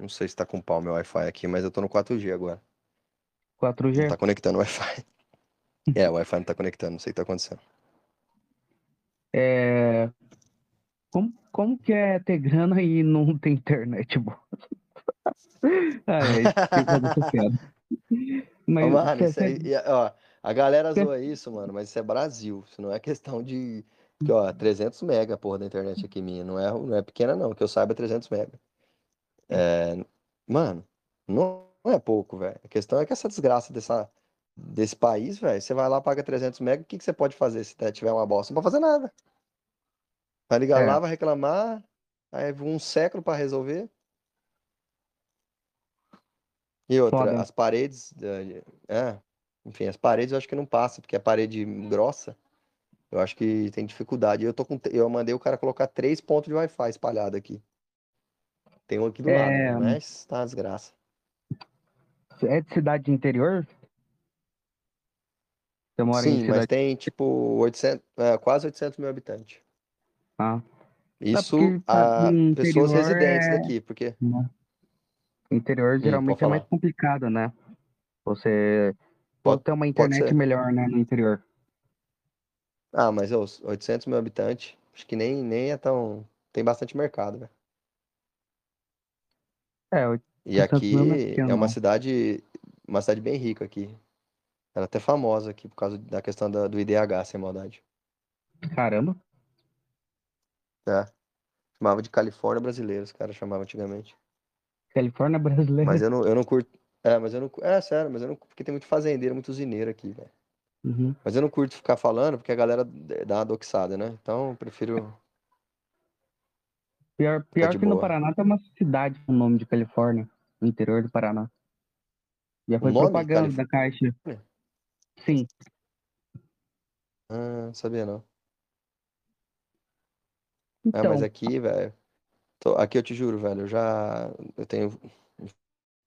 Não sei se tá com pau meu Wi-Fi aqui, mas eu tô no 4G agora. 4G? Não tá conectando o Wi-Fi. É, o Wi-Fi não tá conectando, não sei o que tá acontecendo. É... Como, como que é ter grana e não ter internet boa? ah, é, Mas, mano, isso aí, ó, a galera zoa isso, mano, mas isso é Brasil. Isso não é questão de. Ó, 300 mega, porra, da internet aqui minha. Não é, não é pequena, não. Que eu saiba, 300 mega. É, mano, não, não é pouco, velho. A questão é que essa desgraça dessa, desse país, velho, você vai lá, paga 300 mega, o que, que você pode fazer se tiver uma bosta? Não pode fazer nada. Vai ligar É. lá, vai reclamar, aí um século pra resolver. E outra, Foda. as paredes, eh, é, enfim, as paredes eu acho que não passa, porque é parede grossa. Eu acho que tem dificuldade. Eu tô com, eu mandei o cara colocar três pontos de Wi-Fi espalhado aqui. Tem um aqui do lado, É. mas tá uma desgraça. É de cidade de interior? Você mora em Sim, mas cidade. tem tipo 800, é, quase 800 mil habitantes. Ah, Isso porque tá- a pessoas residentes é- daqui, porque né? Interior geralmente é mais complicado, né? Você pode Pode- ter uma internet melhor, né, no interior. Ah, mas ô, 800 mil habitantes, acho que nem, nem é tão. Tem bastante mercado, velho. É, eu- E 800 aqui é é uma não. cidade, uma cidade bem rica aqui. Ela é até famosa aqui por causa da questão da- do IDH, sem maldade. caramba. É. Chamava de Califórnia brasileira, os caras chamavam antigamente. Califórnia brasileira. Mas eu não, eu não curto. É, mas eu não. É, sério, mas eu não. Porque tem muito fazendeiro, muito usineiro aqui, velho. Uhum. Mas eu não curto ficar falando porque a galera dá uma doxada, né? Então eu prefiro. Pior, pior Tá que no boa. Paraná tem uma cidade com o nome de Califórnia, no interior do Paraná. Já foi propaganda da Caixa. Sim. Ah, não sabia não. É, Então, mas aqui, velho. tô- Aqui eu te juro, velho, eu já. Eu tenho.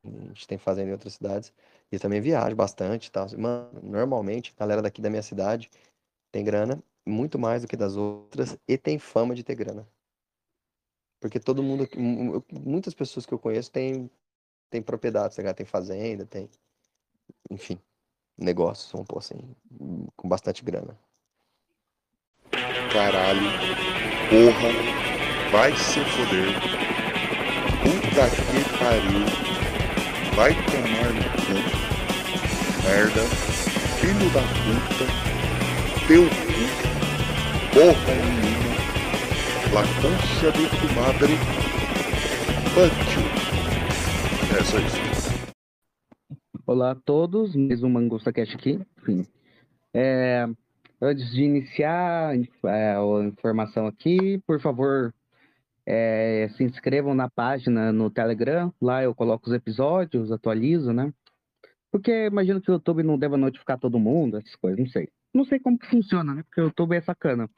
A gente tem fazenda em outras cidades. E eu também viajo bastante e tal. Mano, normalmente, a galera daqui da minha cidade tem grana muito mais do que das outras e tem fama de ter grana. Porque todo mundo. Muitas pessoas que eu conheço têm, têm propriedade, ligado? Tem fazenda, tem. Enfim, negócios, vamos pôr assim, com bastante grana. Caralho. Porra. Vai se foder. Puta que pariu. Vai tomar no cu. Merda. Filho da puta. Teu cu. Porra nenhuma. La concha de tu madre. You. É só isso. olá a todos, mais um Mangusta Cash aqui. Enfim. É, antes de iniciar é, a informação aqui, por favor, é, se inscrevam na página no Telegram. Lá eu coloco os episódios, atualizo, né? Porque imagino que o YouTube não deva notificar todo mundo, essas coisas, não sei. Não sei como que funciona, né? Porque o YouTube é sacana.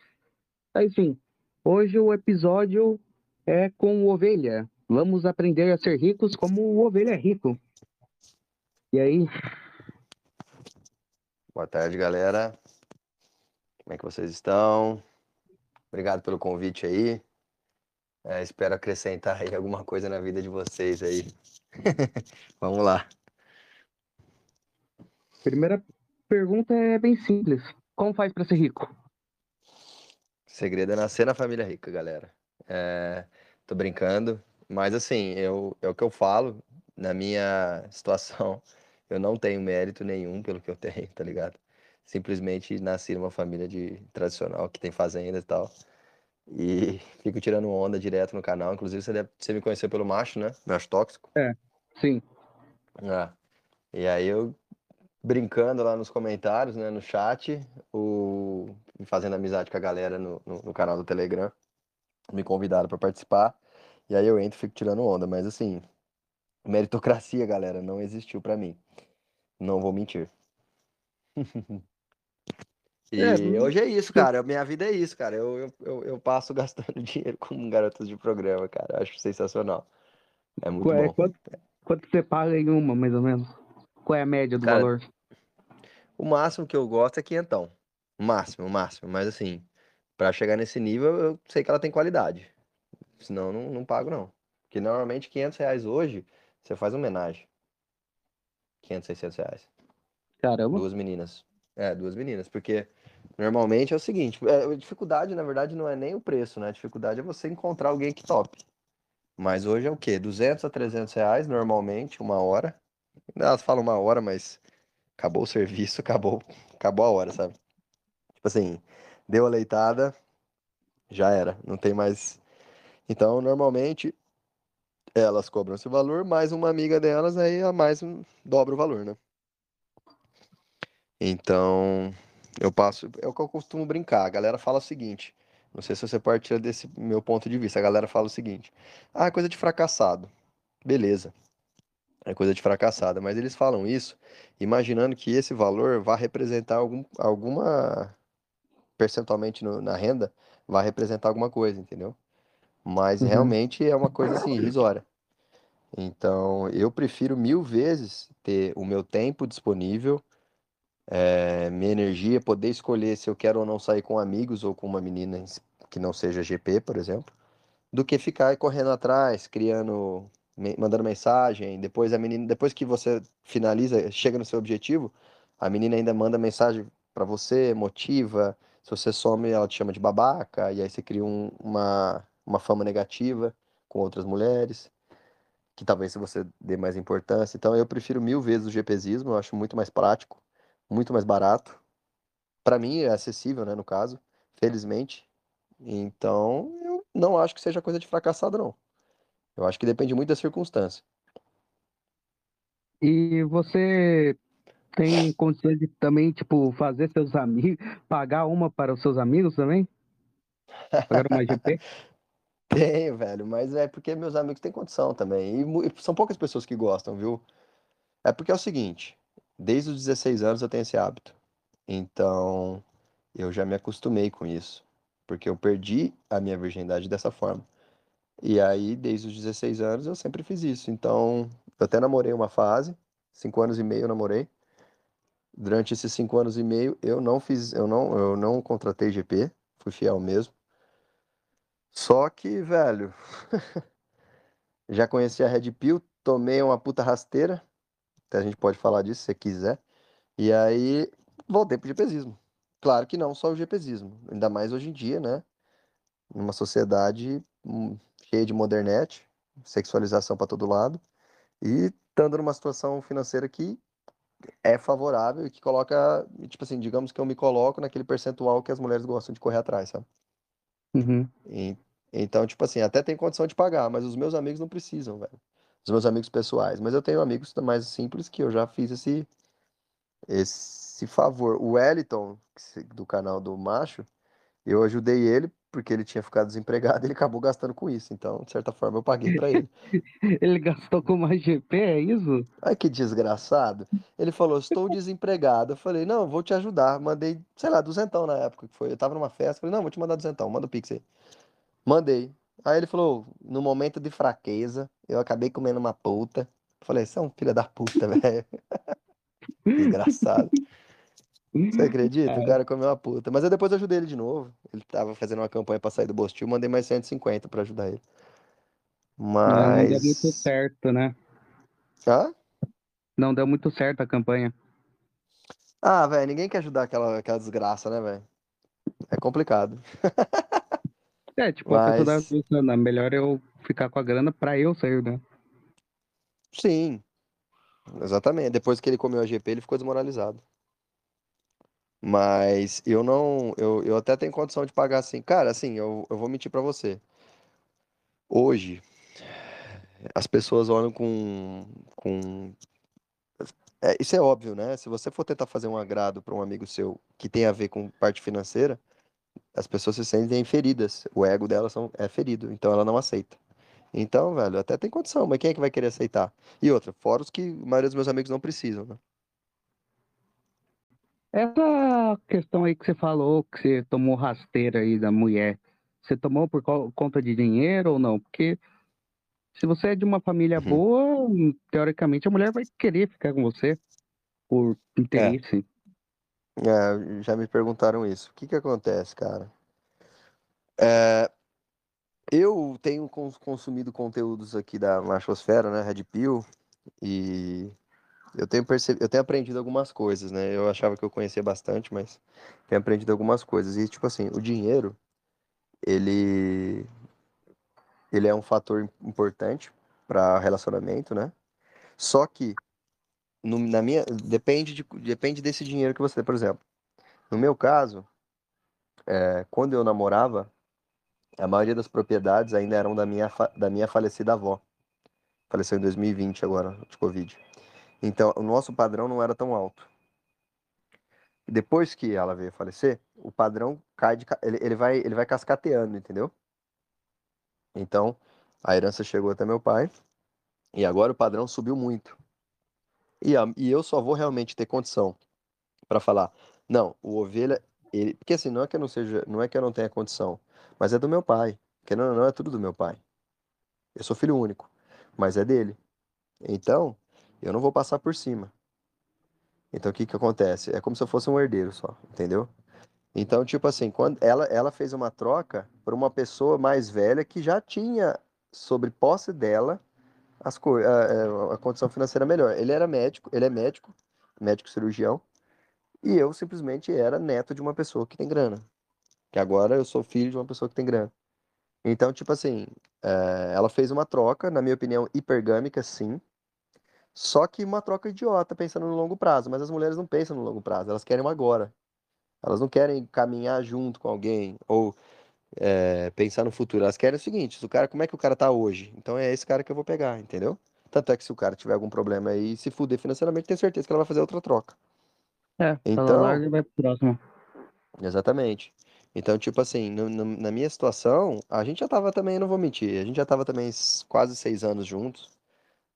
Enfim, hoje o episódio é com o Ovelha. Vamos aprender a ser ricos como o Ovelha é rico. E aí, Boa tarde, galera. Como é que vocês estão? Obrigado pelo convite aí. É, espero acrescentar aí alguma coisa na vida de vocês aí. Vamos lá. primeira pergunta é bem simples. Como faz para ser rico? Segredo é nascer na família rica, galera. É, tô brincando, mas assim, eu, é o que eu falo. Na minha situação, eu não tenho mérito nenhum pelo que eu tenho, tá ligado? Simplesmente nasci numa família de tradicional que tem fazenda e tal. E fico tirando onda direto no canal. Inclusive, você, deve, você me conheceu pelo macho, né? Macho tóxico. Sim. Ah, e aí eu brincando lá nos comentários, né, no chat, o fazendo amizade com a galera no, no, no canal do Telegram, me convidaram para participar. E aí eu entro e fico tirando onda, mas assim, meritocracia, galera, não existiu para mim. Não vou mentir. E É, hoje é isso, cara. Minha vida é isso, cara. Eu, eu, eu, passo gastando dinheiro com garotas de programa, cara. Eu Acho sensacional. É muito Qual é- bom. quanto, quanto você paga em uma, mais ou menos? Qual é a média do Cara, valor? O máximo que eu gosto é quinhentão. O máximo, o máximo. Mas assim, pra chegar nesse nível, eu sei que ela tem qualidade. Senão, não, não pago, não. Porque normalmente 500 reais hoje, você faz homenagem. 500, 600 reais. Caramba. Duas meninas. É, duas meninas. Porque normalmente é o seguinte: é, a dificuldade, na verdade, não é nem o preço, né? A dificuldade é você encontrar alguém que top. Mas hoje é o quê? 200 a 300 reais, normalmente, uma hora. Elas falam uma hora, mas acabou o serviço, acabou, acabou a hora, sabe? Tipo assim, deu a leitada, já era, não tem mais. Então, normalmente, elas cobram esse valor, mais uma amiga delas, aí a mais dobra o valor, né? Então, eu passo, é o que eu costumo brincar. A galera fala o seguinte: não sei se você partilha desse meu ponto de vista. A galera fala o seguinte: ah, coisa de fracassado. Beleza. É coisa de fracassada. Mas eles falam isso imaginando que esse valor vai representar algum, alguma. percentualmente no, na renda, vai representar alguma coisa, entendeu? Mas Uhum. realmente é uma coisa assim, irrisória. Então, eu prefiro mil vezes ter o meu tempo disponível é, minha energia, poder escolher se eu quero ou não sair com amigos ou com uma menina que não seja GP, por exemplo, do que ficar correndo atrás, criando, mandando mensagem. Depois a menina, depois que você finaliza, chega no seu objetivo, a menina ainda manda mensagem pra você, motiva. Se você some, ela te chama de babaca, e aí você cria um- uma, uma fama negativa com outras mulheres, que talvez se você dê mais importância. Então eu prefiro mil vezes o GPzismo, eu acho muito mais prático muito mais barato. Para mim é acessível, né, no caso, felizmente. Então, eu não acho que seja coisa de fracassado, não. Eu acho que depende muito da circunstância. E você tem condições de também, tipo, fazer seus amigos, pagar uma para os seus amigos também? Pagar uma GP? Tenho, velho, mas é porque meus amigos têm condição também. E e são poucas pessoas que gostam, viu? É porque é o seguinte, desde os 16 anos eu tenho esse hábito. Então, eu já me acostumei com isso. Porque eu perdi a minha virgindade dessa forma. E aí, desde os 16 anos, eu sempre fiz isso. Então, eu até namorei uma fase, cinco anos e meio eu namorei. Durante esses cinco anos e meio, eu não fiz, eu não, eu não contratei GP, fui fiel mesmo. Só que, velho, já conheci a Red Pill, tomei uma puta rasteira, até a gente pode falar disso se você quiser. E aí, voltei pro GPzismo. Claro que não só o GPzismo, ainda mais hoje em dia, né? Numa sociedade de modernete, sexualização para todo lado. E estando numa situação financeira que é favorável e que coloca, tipo assim, digamos que eu me coloco naquele percentual que as mulheres gostam de correr atrás, sabe? Uhum. E- então, tipo assim, até tem condição de pagar, mas os meus amigos não precisam, velho. Os meus amigos pessoais. Mas eu tenho amigos mais simples que eu já fiz esse, esse favor. O Wellington, do canal do Macho, eu ajudei ele porque ele tinha ficado desempregado e ele acabou gastando com isso. Então, de certa forma, eu paguei pra ele. Ele gastou com uma GP, é isso? Ai, que desgraçado. Ele falou, estou desempregado. Eu falei, não, vou te ajudar. Mandei, sei lá, duzentão na época que foi. Eu tava numa festa, falei, não, vou te mandar duzentão, manda o Pix aí. Mandei. Aí ele falou, no momento de fraqueza, eu acabei comendo uma puta. Eu falei, você é um filho da puta, velho. Desgraçado. Você acredita? O É, cara comeu uma puta. Mas aí depois eu ajudei ele de novo. Ele tava fazendo uma campanha pra sair do Bostil, mandei mais 150 pra ajudar ele. é, não deu muito Mas. certo, né? Hã? Não deu muito certo a campanha. Ah, velho, ninguém quer ajudar aquela, aquela desgraça, né, velho? É complicado. É, tipo, a pessoa tava Mas, pensando, "Ah, melhor eu ficar com a grana pra eu sair, né? sim, exatamente. Depois que ele comeu a GP, ele ficou desmoralizado. Mas eu não. Eu, eu até tenho condição de pagar assim. Cara, assim, eu, eu vou mentir pra você. Hoje, as pessoas olham com, com. É, isso é óbvio, né? Se você for tentar fazer um agrado pra um amigo seu que tem a ver com parte financeira, as pessoas se sentem feridas. O ego delas são, é ferido, então ela não aceita. Então, velho, até tem condição, mas quem é que vai querer aceitar? E outra, fora os que a maioria dos meus amigos não precisam, né? Essa questão aí que você falou, que você tomou rasteira aí da mulher, você tomou por co- conta de dinheiro ou não? Porque se você é de uma família Uhum. boa, teoricamente a mulher vai querer ficar com você por É, interesse. é, já me perguntaram isso. O que que acontece, cara? É, Eu tenho cons- consumido conteúdos aqui da Machosfera, né? Red Pill, e eu tenho percebido, eu tenho aprendido algumas coisas, né? Eu achava que eu conhecia bastante, mas tenho aprendido algumas coisas. E, tipo assim, o dinheiro, ele, ele é um fator importante para relacionamento, né? Só que, no- na minha, depende de, depende desse dinheiro que você tem, por exemplo. No meu caso, é, quando eu namorava, a maioria das propriedades ainda eram da minha, da minha falecida avó. Faleceu em 2020 agora, de Covid. Então, o nosso padrão não era tão alto. Depois que ela veio falecer, o padrão cai de, ele, ele vai, ele vai cascateando, entendeu? Então, a herança chegou até meu pai e agora o padrão subiu muito. E, a- e eu só vou realmente ter condição para falar, não, o ovelha, ele, porque assim, não é que eu não seja, não é que eu não tenha condição, mas é do meu pai. Porque não, não é tudo do meu pai. Eu sou filho único, mas é dele. Então, eu não vou passar por cima. Então, o que que acontece? É como se eu fosse um herdeiro só, entendeu? Então, tipo assim, quando ela, ela fez uma troca por uma pessoa mais velha que já tinha sobre posse dela as co- a, a- a condição financeira melhor. Ele era médico, ele é médico, médico cirurgião, e eu simplesmente era neto de uma pessoa que tem grana. Que agora eu sou filho de uma pessoa que tem grana. Então, tipo assim, é, ela fez uma troca, na minha opinião, hipergâmica, sim. Só que uma troca idiota, pensando no longo prazo. Mas as mulheres não pensam no longo prazo, elas querem agora. Elas não querem caminhar junto com alguém ou é, pensar no futuro. Elas querem o seguinte: se o cara, como é que o cara tá hoje? Então é esse cara que eu vou pegar, entendeu? Tanto é que se o cara tiver algum problema aí e se fuder financeiramente, tenho certeza que ela vai fazer outra troca. É, Então- fala larga e vai pro próximo. Exatamente. Então, tipo assim, no- no- na minha situação, a gente já tava também, não vou mentir, a gente já tava também quase seis anos juntos.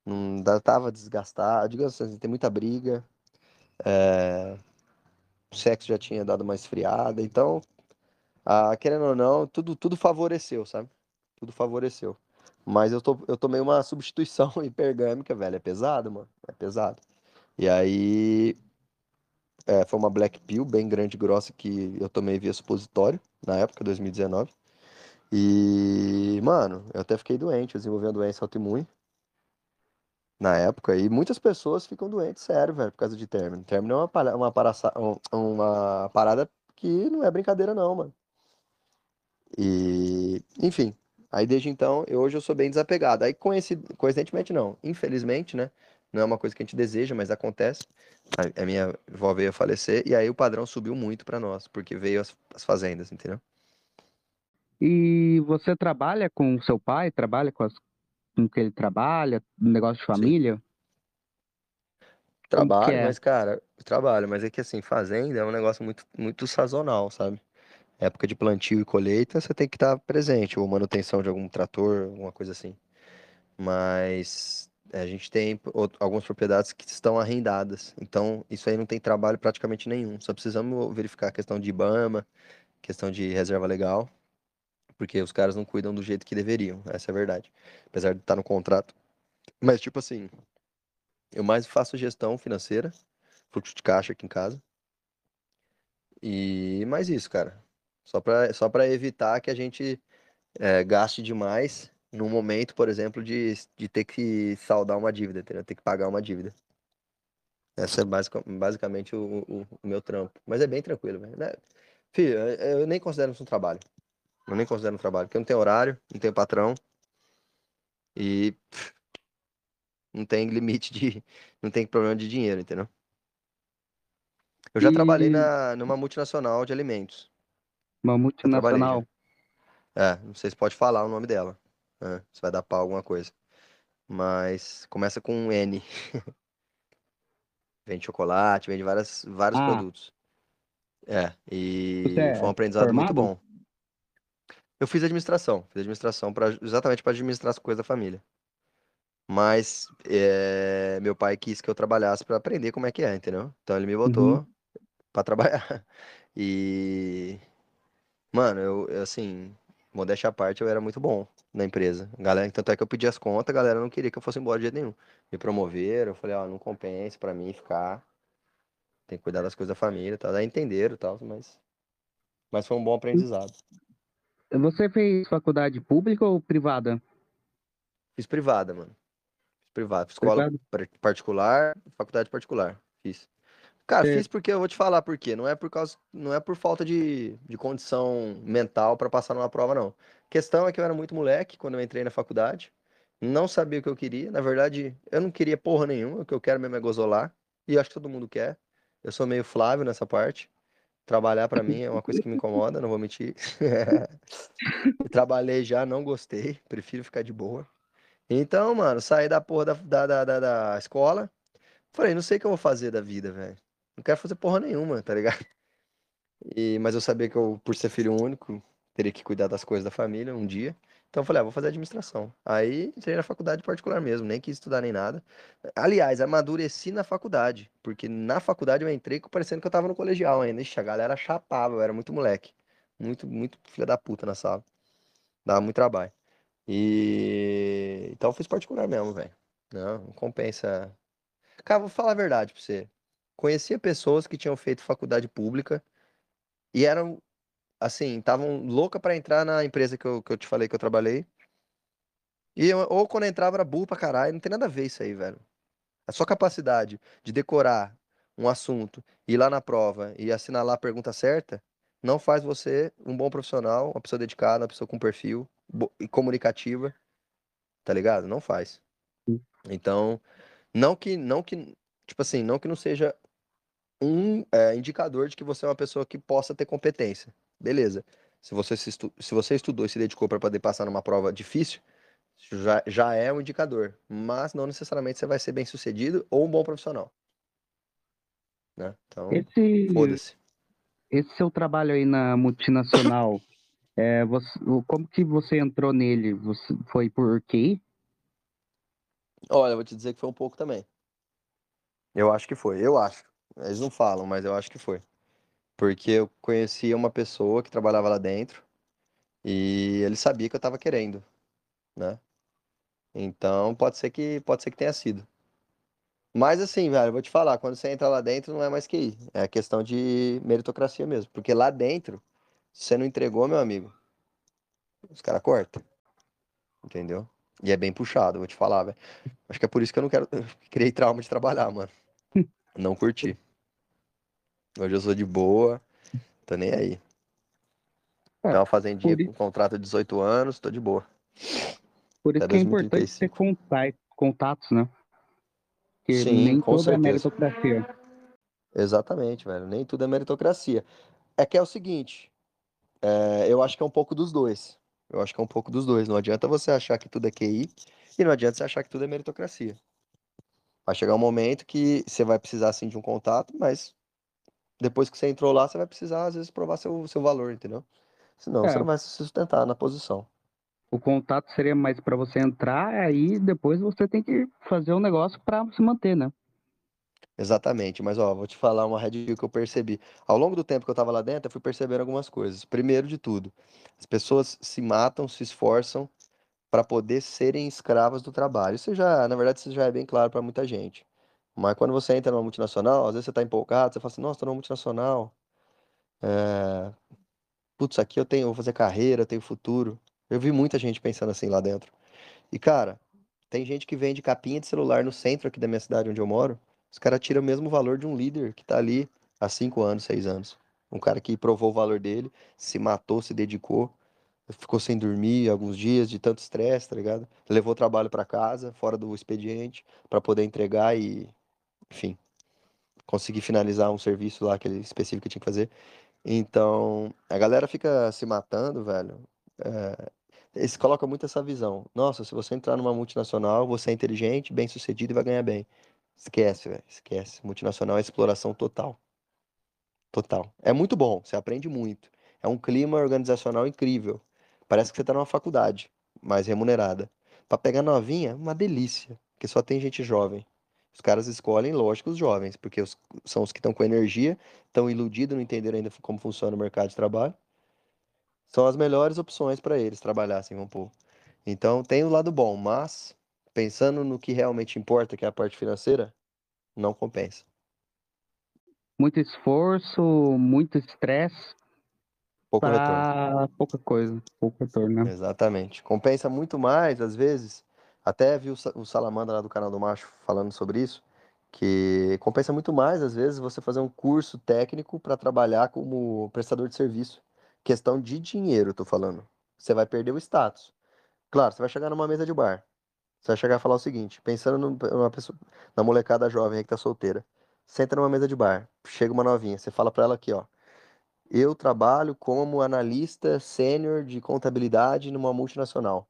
Não tava desgastado, digamos assim, tem muita briga. é, o sexo já tinha dado uma esfriada. Então, ah, querendo ou não, tudo, tudo favoreceu, sabe? Tudo favoreceu. Mas eu, tô, eu tomei uma substituição hipergâmica, velho. É pesado, mano. É pesado. E aí, é, foi uma Black Pill bem grande e grossa que eu tomei via supositório, na época, 2019. E, mano, eu até fiquei doente, eu desenvolvi uma doença autoimune na época. E muitas pessoas ficam doentes, sério, velho, por causa de término. Término é uma, para- uma, um- uma parada que não é brincadeira, não, mano. E, enfim, aí desde então, eu, hoje eu sou bem desapegado. Aí, coinci- coincidentemente, não. Infelizmente, né? Não é uma coisa que a gente deseja, mas acontece. A, a minha avó veio a falecer e aí o padrão subiu muito pra nós, porque veio as, as fazendas, entendeu? E você trabalha com seu pai? Trabalha com, as, com que ele trabalha? Negócio de família? Que Trabalho, é? mas, cara, trabalho, mas é que assim, fazenda é um negócio muito, muito sazonal, sabe? Época de plantio e colheita, você tem que estar presente, ou manutenção de algum trator, alguma coisa assim. Mas é, a gente tem algumas propriedades que estão arrendadas, então isso aí não tem trabalho praticamente nenhum. Só precisamos verificar a questão de IBAMA, questão de reserva legal, porque os caras não cuidam do jeito que deveriam, essa é a verdade. Apesar de estar no contrato. Mas, tipo assim, eu mais faço gestão financeira, fluxo de caixa aqui em casa. E mais isso, cara. Só para só para evitar que a gente é, gaste demais num momento, por exemplo, de, de ter que saldar uma dívida, entendeu? Ter que pagar uma dívida. Essa é basica- basicamente o, o, o meu trampo. Mas é bem tranquilo, velho. Né? Filho, eu nem considero isso um trabalho. Eu nem considero um trabalho, porque eu não tenho horário, não tenho patrão e pff, não tem limite de. Não tem problema de dinheiro, entendeu? Eu já trabalhei E na, numa multinacional de alimentos. uma trabalhei multinacional? É, não sei se pode falar o nome dela. né? Se vai dar pau alguma coisa. Mas começa com um N. Vende chocolate, vende várias, vários Ah, produtos. É, você e foi um é aprendizado muito bom. Eu fiz administração, fiz administração pra, exatamente para administrar as coisas da família. Mas é, meu pai quis que eu trabalhasse para aprender como é que é, entendeu? Então ele me Uhum. botou para trabalhar. E, mano, eu, eu, assim, modéstia à parte, eu era muito bom na empresa. Galera, tanto é que eu pedi as contas, a galera não queria que eu fosse embora de jeito nenhum. Me promoveram, eu falei, ó, não compensa pra mim ficar, tem que cuidar das coisas da família tal. Daí entenderam e tal, mas, mas foi um bom aprendizado. Você fez faculdade pública ou privada? Fiz privada, mano. Fiz privada. Escola Privada? particular, faculdade particular. Fiz. Cara, fiz porque eu vou te falar por quê. Não é por causa, não é por falta de, de condição mental pra passar numa prova, não. A questão é que eu era muito moleque quando eu entrei na faculdade. Não sabia o que eu queria. Na verdade, eu não queria porra nenhuma. O que eu quero mesmo é gozolar. E acho que todo mundo quer. Eu sou meio Flávio nessa parte. Trabalhar pra mim é uma coisa que me incomoda, não vou mentir. Trabalhei já, não gostei. Prefiro ficar de boa. Então, mano, saí da porra da, da, da- da escola. Falei, não sei o que eu vou fazer da vida, velho. Não quero fazer porra nenhuma, tá ligado? E, mas eu sabia que eu, por ser filho único, teria que cuidar das coisas da família um dia. Então eu falei, ah, vou fazer administração. Aí entrei na faculdade particular mesmo, nem quis estudar nem nada. Aliás, amadureci na faculdade, porque na faculdade eu entrei parecendo que eu tava no colegial ainda. Ixi, a galera chapava, eu era muito moleque. Muito, muito filha da puta na sala. Dava muito trabalho. E então eu fiz particular mesmo, velho. Não, não compensa. Cara, vou falar a verdade pra você. Conhecia pessoas que tinham feito faculdade pública e eram, assim, estavam louca pra entrar na empresa que eu, que eu te falei que eu trabalhei. E eu- ou quando entrava era burro pra caralho. Não tem nada a ver isso aí, velho. A sua capacidade de decorar um assunto, ir lá na prova e assinalar a pergunta certa, não faz você um bom profissional, uma pessoa dedicada, uma pessoa com perfil e comunicativa, tá ligado? Não faz. Então, não que, não que, tipo assim, não que não seja um é, indicador de que você é uma pessoa que possa ter competência. Beleza. Se você, se, estu- se você estudou e se dedicou para poder passar numa prova difícil, já, já é um indicador. Mas não necessariamente você vai ser bem sucedido ou um bom profissional. Né? Então, Esse, foda-se. esse seu trabalho aí na multinacional, é, você- como que você entrou nele? Você, foi por QI? Olha, eu vou te dizer que foi um pouco também. Eu acho que foi, eu acho. Eles não falam, mas eu acho que foi. Porque eu conhecia uma pessoa que trabalhava lá dentro e ele sabia que eu tava querendo, né? Então pode ser que pode ser que tenha sido. Mas assim, velho, eu vou te falar, quando você entra lá dentro não é mais QI, é questão de meritocracia mesmo, porque lá dentro, você não entregou, meu amigo, os caras cortam. Entendeu? E é bem puxado, vou te falar, velho. Acho que é por isso que eu não quero. Criei trauma de trabalhar, mano. Não curti. Hoje eu sou de boa, tô nem aí. É, É uma fazendinha com contrato de 18 anos, tô de boa. Por isso Até que é importante ter 2035. contatos, né? Porque Sim, nem com toda é certeza. meritocracia. Exatamente, velho. Nem tudo é meritocracia. É que é o seguinte, é, eu acho que é um pouco dos dois. Eu acho que é um pouco dos dois. Não adianta você achar que tudo é QI e não adianta você achar que tudo é meritocracia. Vai chegar um momento que você vai precisar sim de um contato, mas depois que você entrou lá, você vai precisar, às vezes, provar seu, seu valor, entendeu? Senão É. você não vai se sustentar na posição. O contato seria mais para você entrar, aí depois você tem que fazer um negócio para se manter, né? Exatamente, mas ó, vou te falar uma red que eu percebi. Ao longo do tempo que eu tava lá dentro, eu fui percebendo algumas coisas. Primeiro de tudo, as pessoas se matam, se esforçam para poder serem escravas do trabalho. Isso já, na verdade, isso já é bem claro para muita gente. Mas quando você entra numa multinacional, às vezes você tá empolgado, você fala assim, nossa, tô numa multinacional. É... Putz, aqui eu tenho, vou fazer carreira, tenho futuro. Eu vi muita gente pensando assim lá dentro. E, cara, tem gente que vende capinha de celular no centro aqui da minha cidade onde eu moro. Os caras tiram o mesmo valor de um líder que tá ali há cinco anos, seis anos. Um cara que provou o valor dele, se matou, se dedicou, ficou sem dormir alguns dias de tanto estresse, tá ligado? Levou o trabalho pra casa, fora do expediente, pra poder entregar e, enfim, conseguir finalizar um serviço lá, aquele específico que tinha que fazer. Então, a galera fica se matando, velho. É, eles colocam muito essa visão. Nossa, se você entrar numa multinacional, você é inteligente, bem-sucedido e vai ganhar bem. Esquece, velho, esquece. Multinacional é exploração total. Total. É muito bom, você aprende muito. É um clima organizacional incrível. Parece que você tá numa faculdade, mais remunerada. Pra pegar novinha, uma delícia, porque só tem gente jovem. Os caras escolhem, lógico, os jovens, porque os- são os que estão com energia, estão iludidos, não entenderam ainda como funciona o mercado de trabalho. São as melhores opções para eles trabalhar, assim, vamos pôr. Então, tem o lado bom, mas pensando no que realmente importa, que é a parte financeira, não compensa. Muito esforço, muito estresse. Pouco retorno. Pouca coisa, pouco retorno, né? Exatamente. Compensa muito mais, às vezes. Até vi o Sa- o Salamandra lá do canal do Macho falando sobre isso, que compensa muito mais, às vezes, você fazer um curso técnico para trabalhar como prestador de serviço. Questão de dinheiro, tô falando. Você vai perder o status. Claro, você vai chegar numa mesa de bar. Você vai chegar e falar o seguinte, pensando num- numa pessoa, na molecada jovem aí que tá solteira. Senta numa mesa de bar, chega uma novinha, você fala pra ela aqui, ó. Eu trabalho como analista sênior de contabilidade numa multinacional.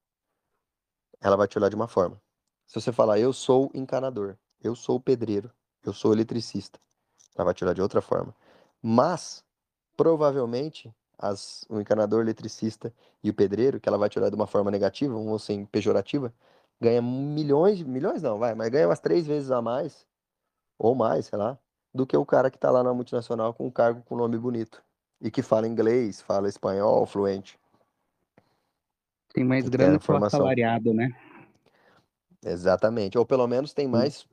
Ela vai te olhar de uma forma. Se você falar, eu sou encanador, eu sou pedreiro, eu sou eletricista, ela vai te olhar de outra forma. Mas, provavelmente, as, o encanador, eletricista e o pedreiro, que ela vai te olhar de uma forma negativa, ou assim, pejorativa, ganha milhões, milhões não, vai, mas ganha umas três vezes a mais, ou mais, sei lá, do que o cara que tá lá na multinacional com um cargo com nome bonito. E que fala inglês, fala espanhol, fluente. Tem mais que grana pro informação. assalariado, né? Exatamente. Ou pelo menos tem mais.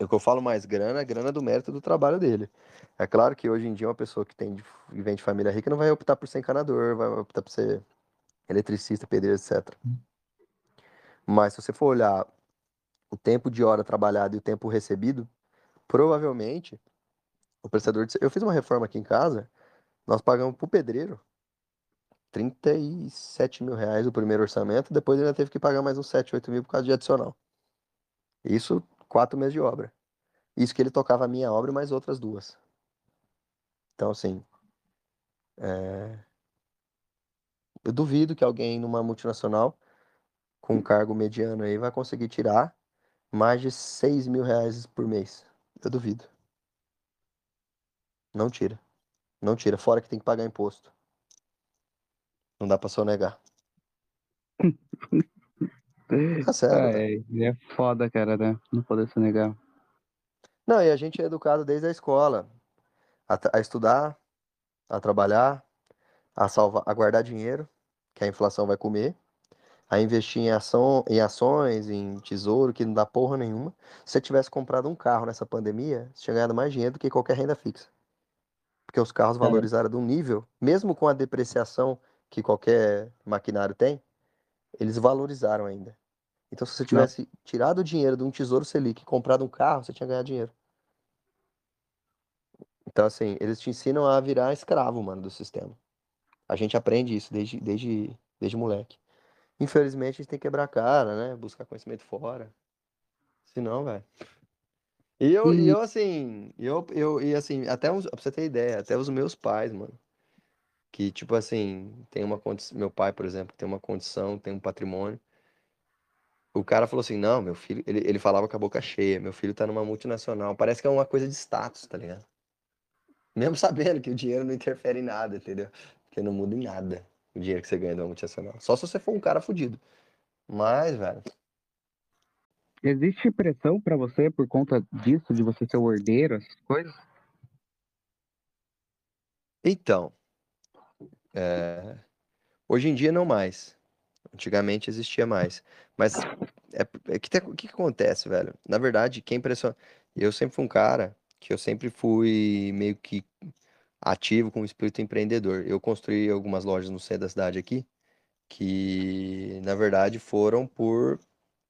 O que eu falo mais grana, é grana do mérito do trabalho dele. É claro que hoje em dia uma pessoa que tem que vem de família rica não vai optar por ser encanador, vai optar por ser eletricista, pedreiro, etc. Mas se você for olhar o tempo de hora trabalhado e o tempo recebido, provavelmente o prestador de... Eu fiz uma reforma aqui em casa, nós pagamos pro pedreiro 37 mil reais o primeiro orçamento, depois ele ainda teve que pagar mais uns 7, 8 mil por causa de adicional. Isso, quatro meses de obra. Isso que ele tocava a minha obra e mais outras duas. Então, assim, é, eu duvido que alguém numa multinacional com um cargo mediano aí vai conseguir tirar mais de 6 mil reais por mês. Eu duvido. Não tira. Não tira. Fora que tem que pagar imposto. Não dá pra sonegar. Tá sério, Ah, velho. é, é foda, cara, né? Não poder se negar. Não, e a gente é educado desde a escola a, a estudar, a trabalhar, a salvar, a guardar dinheiro, que a inflação vai comer, a investir em ação, em ações, em tesouro, que não dá porra nenhuma. Se você tivesse comprado um carro nessa pandemia, você tinha ganhado mais dinheiro do que qualquer renda fixa. Porque os carros valorizaram de um nível, mesmo com a depreciação que qualquer maquinário tem, eles valorizaram ainda. Então, se você tivesse tirado o dinheiro de um tesouro Selic e comprado um carro, você tinha ganhado dinheiro. Então, assim, eles te ensinam a virar escravo, mano, do sistema. A gente aprende isso desde, desde, desde moleque. Infelizmente, a gente tem que quebrar a cara, né? Buscar conhecimento fora. Senão, velho. E eu, e eu, assim, eu, eu, e assim, até os, pra você ter ideia, até os meus pais, mano. Que, tipo assim, tem uma condição. Meu pai, por exemplo, tem uma condição, tem um patrimônio. O cara falou assim: não, meu filho. Ele, ele falava com a boca cheia: meu filho tá numa multinacional. Parece que é uma coisa de status, tá ligado? Mesmo sabendo que o dinheiro não interfere em nada, entendeu? Porque não muda em nada o dinheiro que você ganha de uma multinacional. Só se você for um cara fudido. Mas, velho. Existe pressão pra você por conta disso, de você ser o herdeiro, essas coisas? Então. É, Hoje em dia não mais. Antigamente existia mais. Mas é, é o que, que acontece, velho? Na verdade, quem pressiona. Eu sempre fui um cara que eu sempre fui meio que ativo com o espírito empreendedor. Eu construí algumas lojas no centro da cidade aqui, que na verdade foram por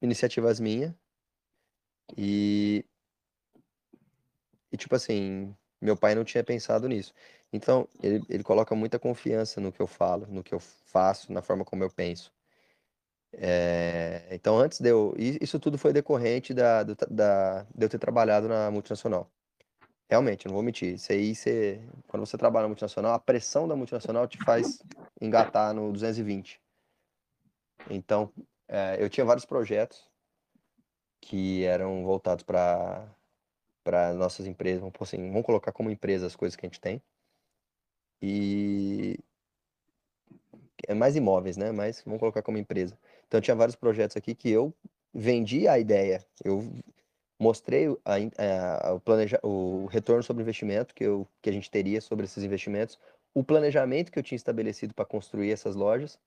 iniciativas minhas. E, e tipo assim, meu pai não tinha pensado nisso. Então, ele, ele coloca muita confiança no que eu falo, no que eu faço, na forma como eu penso. É, então, antes de eu. Isso tudo foi decorrente da, do da, de eu ter trabalhado na multinacional. Realmente, não vou mentir. Isso aí, você, quando você trabalha na multinacional, a pressão da multinacional te faz engatar no 220. Então, é, eu tinha vários projetos que eram voltados para nossas empresas, vamos, assim, vamos colocar como empresa as coisas que a gente tem. E é mais imóveis, né? Mas vamos colocar como empresa. Então, tinha vários projetos aqui que eu vendi a ideia. Eu mostrei a, a- o, planeja, o retorno sobre investimento que, eu, que a gente teria sobre esses investimentos, o planejamento que eu tinha estabelecido para construir essas lojas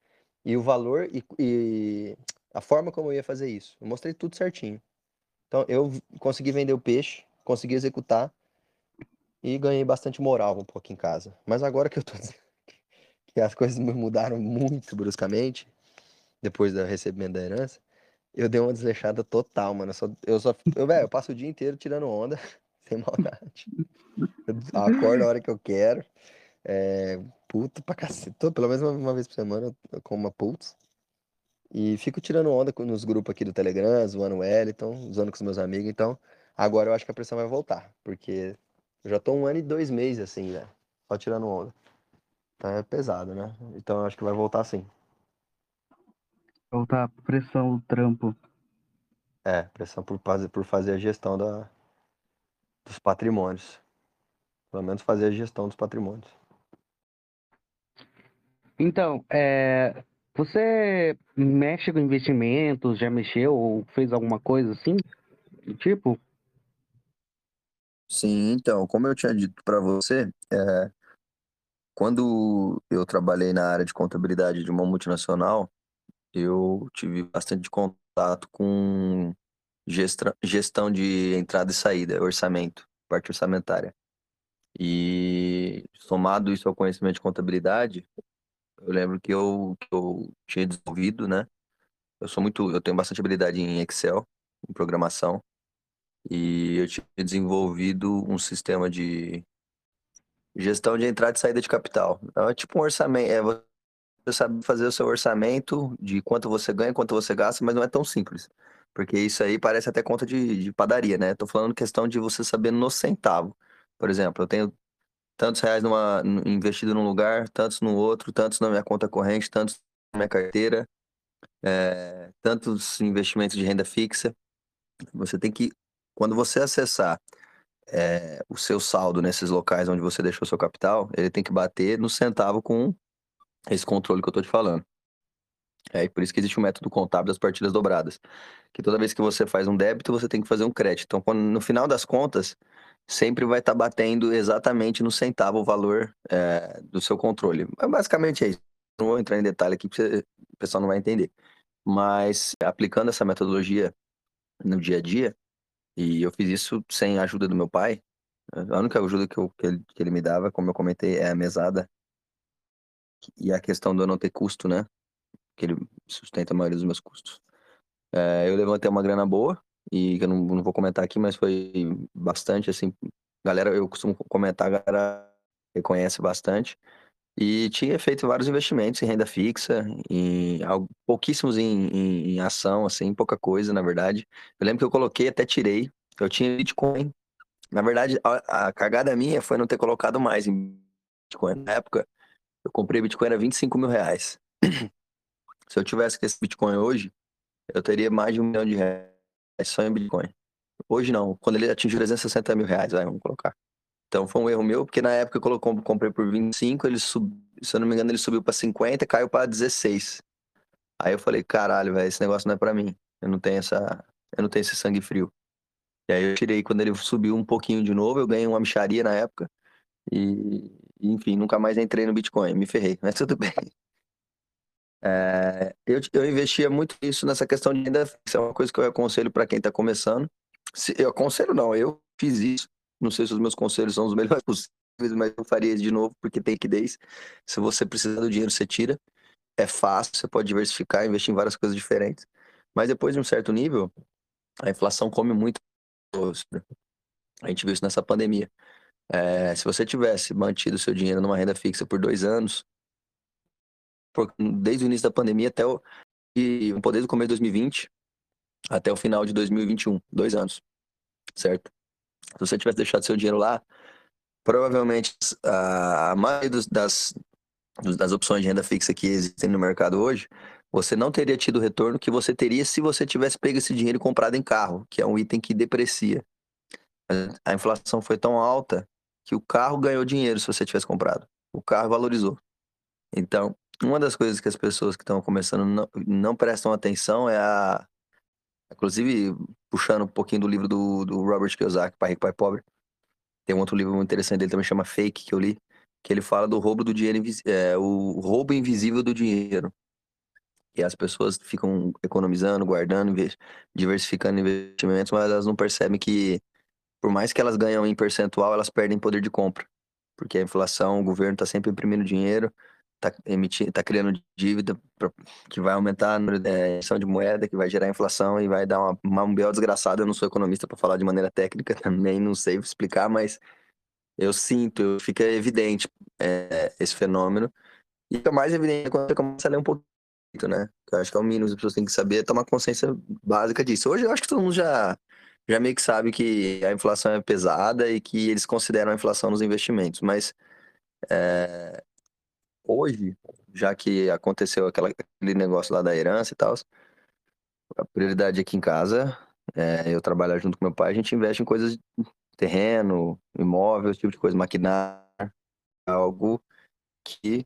e o valor e, e a forma como eu ia fazer isso. Eu mostrei tudo certinho. Então, eu consegui vender o peixe, consegui executar e ganhei bastante moral um pouco em casa. Mas agora que eu tô, des- que as coisas mudaram muito bruscamente depois do recebimento da herança, eu dei uma desleixada total, mano. Eu só, eu só, eu, velho, eu passo o dia inteiro tirando onda, sem maldade. Eu acordo a hora que eu quero. É, puto pra cacete. Pelo menos uma, uma, vez por semana eu como uma putz. E fico tirando onda nos grupos aqui do Telegram, zoando o Wellington, zoando com os meus amigos. Então, agora eu acho que a pressão vai voltar. Porque eu já tô um ano e dois meses assim, velho. Só tirando onda. Então é pesado, né? Então eu acho que vai voltar sim. Voltar pressão, trampo. É, pressão por fazer, por fazer a gestão da, dos patrimônios. Pelo menos fazer a gestão dos patrimônios. Então, é, você mexe com investimentos, já mexeu ou fez alguma coisa assim? Tipo? Sim, então, como eu tinha dito para você, é, quando eu trabalhei na área de contabilidade de uma multinacional, eu tive bastante contato com gestão de entrada e saída, orçamento, parte orçamentária. E somado isso ao conhecimento de contabilidade, eu lembro que eu, que eu tinha desenvolvido, né? Eu sou muito, eu tenho bastante habilidade em Excel, em programação, e eu tinha desenvolvido um sistema de gestão de entrada e saída de capital. Então, é tipo um orçamento, é você sabe fazer o seu orçamento de quanto você ganha, quanto você gasta, mas não é tão simples. Porque isso aí parece até conta de, de padaria, né? Tô falando questão de você saber no centavo. Por exemplo, eu tenho tantos reais numa, investido num lugar, tantos no outro, tantos na minha conta corrente, tantos na minha carteira, é, tantos investimentos de renda fixa. Você tem que, quando você acessar é, o seu saldo nesses locais onde você deixou seu capital, ele tem que bater no centavo com esse controle que eu estou te falando. É por isso que existe o método contábil das partidas dobradas. Que toda vez que você faz um débito, você tem que fazer um crédito. Então, quando, no final das contas, sempre vai estar tá batendo exatamente no centavo o valor é, do seu controle. Mas basicamente é isso. Não vou entrar em detalhe aqui, porque o pessoal não vai entender. Mas aplicando essa metodologia no dia a dia, e eu fiz isso sem a ajuda do meu pai, a única ajuda que, eu, que, ele, que ele me dava, como eu comentei, é a mesada e a questão do eu não ter custo, né? Que ele sustenta a maioria dos meus custos. É, eu levantei uma grana boa, e que eu não, não vou comentar aqui, mas foi bastante, assim, galera, eu costumo comentar, a galera reconhece bastante. E tinha feito vários investimentos em renda fixa, em pouquíssimos em, em, em, ação, assim, pouca coisa, na verdade. Eu lembro que eu coloquei, até tirei, eu tinha Bitcoin. Na verdade, a, a cagada minha foi não ter colocado mais em Bitcoin. Na época, eu comprei Bitcoin a 25 mil reais. Se eu tivesse esse Bitcoin hoje, eu teria mais de um milhão de reais só em Bitcoin. Hoje não, quando ele atingiu 360 mil reais, vai, vamos colocar. Então foi um erro meu, porque na época eu comprei por 25, ele sub, se eu não me engano, ele subiu para 50 e caiu para 16. Aí eu falei, caralho, velho, esse negócio não é para mim. Eu não tenho essa, eu não tenho esse sangue frio. E aí eu tirei quando ele subiu um pouquinho de novo, eu ganhei uma micharia na época. E, enfim, nunca mais entrei no Bitcoin, me ferrei, mas tudo bem. É, eu, eu investia muito isso nessa questão de renda fixa, é uma coisa que eu aconselho para quem está começando. Se, eu aconselho não, eu fiz isso. Não sei se os meus conselhos são os melhores possíveis, mas eu faria de novo porque tem liquidez. Se você precisar do dinheiro, você tira. É fácil, você pode diversificar, investir em várias coisas diferentes. Mas depois de um certo nível, a inflação come muito. A gente viu isso nessa pandemia. É, se você tivesse mantido seu dinheiro numa renda fixa por dois anos, desde o início da pandemia até o, e, desde o começo de 2020 até o final de 2021, dois anos, certo? Se você tivesse deixado seu dinheiro lá, provavelmente a, maioria dos, das, das opções de renda fixa que existem no mercado hoje, você não teria tido o retorno que você teria se você tivesse pego esse dinheiro e comprado em carro, que é um item que deprecia. A inflação foi tão alta que o carro ganhou dinheiro se você tivesse comprado. O carro valorizou. Então, uma das coisas que as pessoas que estão começando não, não prestam atenção é a. Inclusive, puxando um pouquinho do livro do, do Robert Kiyosaki, Pai Rico, Pai Pobre. Tem um outro livro muito interessante dele também, chama Fake, que eu li, que ele fala do roubo do dinheiro, é, o roubo invisível do dinheiro. E as pessoas ficam economizando, guardando, diversificando investimentos, mas elas não percebem que, por mais que elas ganham em percentual, elas perdem poder de compra. Porque a inflação, o governo está sempre imprimindo dinheiro, tá, emitindo, tá criando dívida pra, que vai aumentar a é, emissão de moeda, que vai gerar inflação e vai dar uma, uma um desgraçado. Eu não sou economista para falar de maneira técnica, também não sei explicar, mas eu sinto, fica evidente é, esse fenômeno. E fica mais evidente quando você começa a ler um pouquinho, né? Eu acho que é o mínimo, as pessoas têm que saber tomar consciência básica disso. Hoje eu acho que todo mundo já, já meio que sabe que a inflação é pesada e que eles consideram a inflação nos investimentos, mas é, hoje, já que aconteceu aquela, aquele negócio lá da herança e tal, a prioridade aqui em casa, é, eu trabalho junto com meu pai, a gente investe em coisas terreno, imóvel, esse tipo de coisa, maquinário, algo que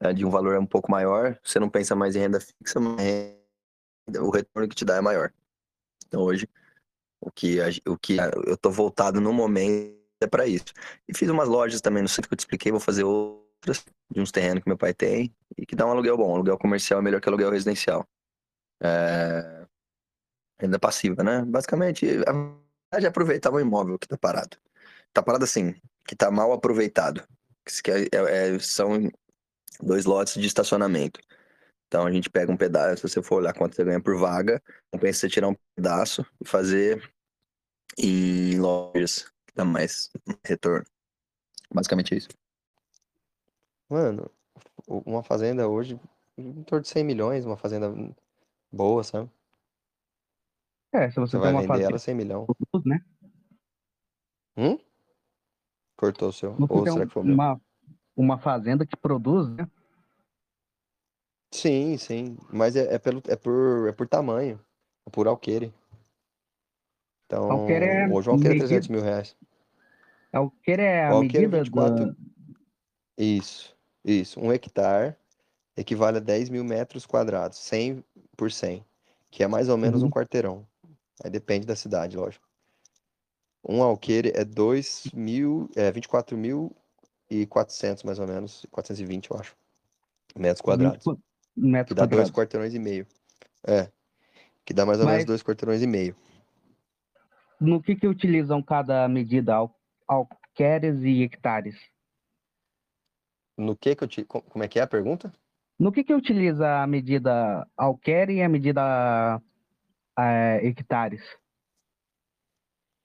é de um valor um pouco maior, você não pensa mais em renda fixa, mas o retorno que te dá é maior. Então hoje, o que, o que eu tô voltado no momento é para isso. E fiz umas lojas também no centro que eu te expliquei, vou fazer outras, de uns terrenos que meu pai tem, e que dá um aluguel bom. aluguel comercial é melhor que aluguel residencial. É... Renda passiva, né? Basicamente, de aproveitar o imóvel que tá parado. Tá parado assim, que tá mal aproveitado. Que é, é, são dois lotes de estacionamento. Então a gente pega um pedaço, se você for olhar quanto você ganha por vaga, compensa você tirar um pedaço e fazer em lojas que dá mais retorno. Basicamente é isso. Mano, uma fazenda hoje, em torno de 100 milhões, uma fazenda boa, sabe? É, se você, você vai vender fazenda, ela 100 milhões. Né? Hum? Cortou o seu. Ou será que foi uma, uma fazenda que produz, né? Sim, sim. Mas é, é, pelo, é, por, é por tamanho. É por alqueire. Então, alqueire é hoje o alqueire é 300 mil reais. Alqueire é a alqueire medida 24... da... Isso, isso. Um hectare equivale a 10 mil metros quadrados, 100 por 100, que é mais ou menos uhum. um quarteirão. Aí depende da cidade, lógico. Um alqueire é 2 mil, é 24.400 mais ou menos, 420 eu acho, metros quadrados. Metros que dá quadrados. dois quarteirões e meio. É, que dá mais ou Mas... menos dois quarteirões e meio. No que que utilizam cada medida, al alqueires e hectares? No que que eu te... Como é que é a pergunta? No que que utiliza a medida alquere e a medida é, hectares?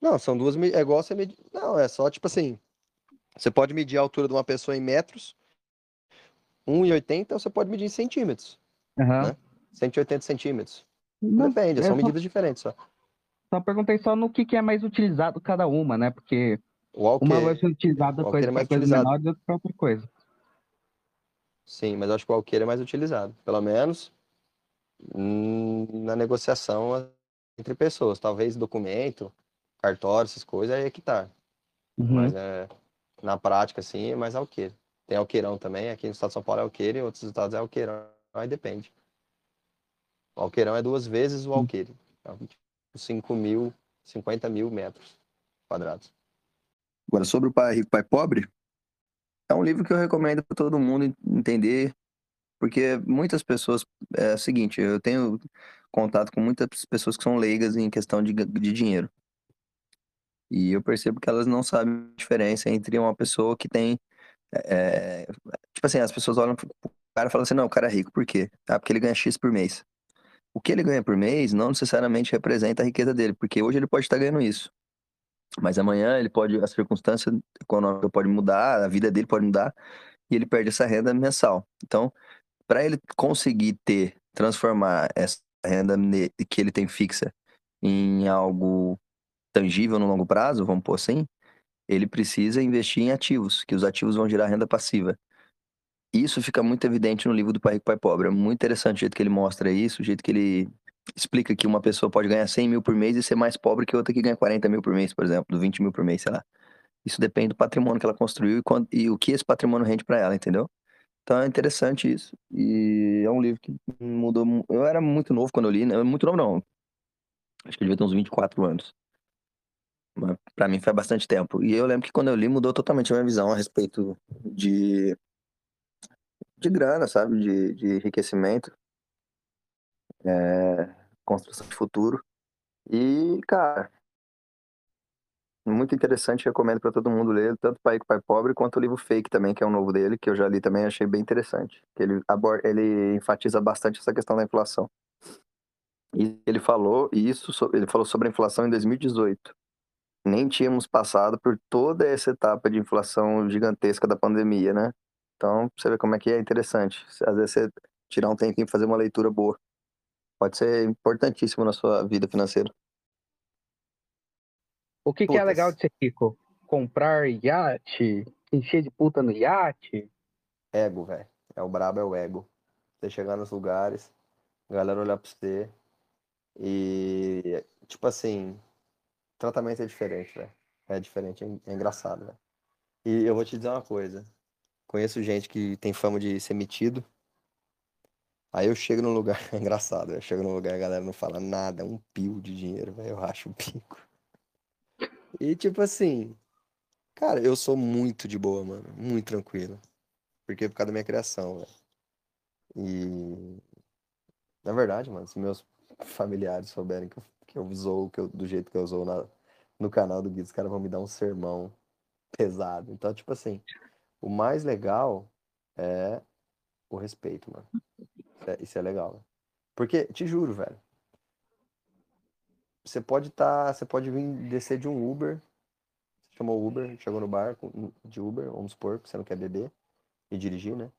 Não, são duas. É igual você medir. Não, é só tipo assim. Você pode medir a altura de uma pessoa em metros, 1,80, ou você pode medir em centímetros. Uhum. Né? 180 centímetros. Não, Depende, são só, medidas diferentes só. Só perguntei só no que, que é mais utilizado cada uma, né? Porque uma vai ser utilizada para é mais coisa utilizado. menor e outra para outra coisa. Sim, mas eu acho que o alqueire é mais utilizado. Pelo menos hum, na negociação entre pessoas. Talvez documento, cartório, essas coisas, é hectare. Uhum. Mas é, na prática, assim, é mais alqueire. Tem alqueirão também, aqui no estado de São Paulo é alqueire, em outros estados é alqueirão, aí depende. O alqueirão é duas vezes o alqueire. Então, tipo, 5 mil, 50 mil metros quadrados. Agora, sobre o pai rico, pai pobre, é um livro que eu recomendo para todo mundo entender, porque muitas pessoas. É o seguinte, eu tenho contato com muitas pessoas que são leigas em questão de, de dinheiro. E eu percebo que elas não sabem a diferença entre uma pessoa que tem. É, tipo assim, as pessoas olham pro cara e falam assim: não, o cara é rico, por quê? Ah, porque ele ganha X por mês. O que ele ganha por mês não necessariamente representa a riqueza dele, porque hoje ele pode estar ganhando isso. Mas amanhã ele pode, a circunstância econômica pode mudar, a vida dele pode mudar, e ele perde essa renda mensal. Então, para ele conseguir ter, transformar essa renda que ele tem fixa em algo tangível no longo prazo, vamos pôr assim, ele precisa investir em ativos, que os ativos vão gerar renda passiva. Isso fica muito evidente no livro do Pai Rico, Pai Pobre. É muito interessante o jeito que ele mostra isso, o jeito que ele explica que uma pessoa pode ganhar 100 mil por mês e ser mais pobre que outra que ganha 40 mil por mês, por exemplo, 20 mil por mês, sei lá. Isso depende do patrimônio que ela construiu e, quando, e o que esse patrimônio rende para ela, entendeu? Então é interessante isso. E é um livro que mudou. Eu era muito novo quando eu li, né? Muito novo não. Acho que eu devia ter uns 24 anos. Mas pra mim foi bastante tempo. E eu lembro que quando eu li mudou totalmente a minha visão a respeito de. de grana, sabe? De, de enriquecimento. É, construção de futuro. E, cara, muito interessante, recomendo para todo mundo ler, tanto Pai que Pai Pobre, quanto o livro Fake também, que é um novo dele, que eu já li também, achei bem interessante. Ele, aborda, ele enfatiza bastante essa questão da inflação. E ele falou isso, ele falou sobre a inflação em 2018. Nem tínhamos passado por toda essa etapa de inflação gigantesca da pandemia, né? Então, você vê como é que é interessante. Às vezes você tirar um tempinho e fazer uma leitura boa. Pode ser importantíssimo na sua vida financeira. O que, que é legal de ser rico? Comprar iate? Encher de puta no iate? Ego, velho. É o brabo, é o ego. Você chegar nos lugares, a galera olhar pra você, e, tipo assim, tratamento é diferente, velho. É diferente, é engraçado, velho. E eu vou te dizer uma coisa. Conheço gente que tem fama de ser metido. Aí eu chego num lugar, é engraçado, eu chego num lugar e a galera não fala nada, um pio de dinheiro, velho, eu racho o pico. E tipo assim, cara, eu sou muito de boa, mano, muito tranquilo. Porque por causa da minha criação, velho. E na verdade, mano, se meus familiares souberem que eu, que eu que eu, do jeito que eu zoo na, no canal do Guido, os caras vão me dar um sermão pesado. Então, tipo assim, o mais legal é o respeito, mano. Isso é, isso é legal. Né? Porque, te juro, velho. Você pode. Tá, você pode vir descer de um Uber. Você chamou Uber, chegou no bar de Uber, vamos supor, você não quer beber e dirigir, né?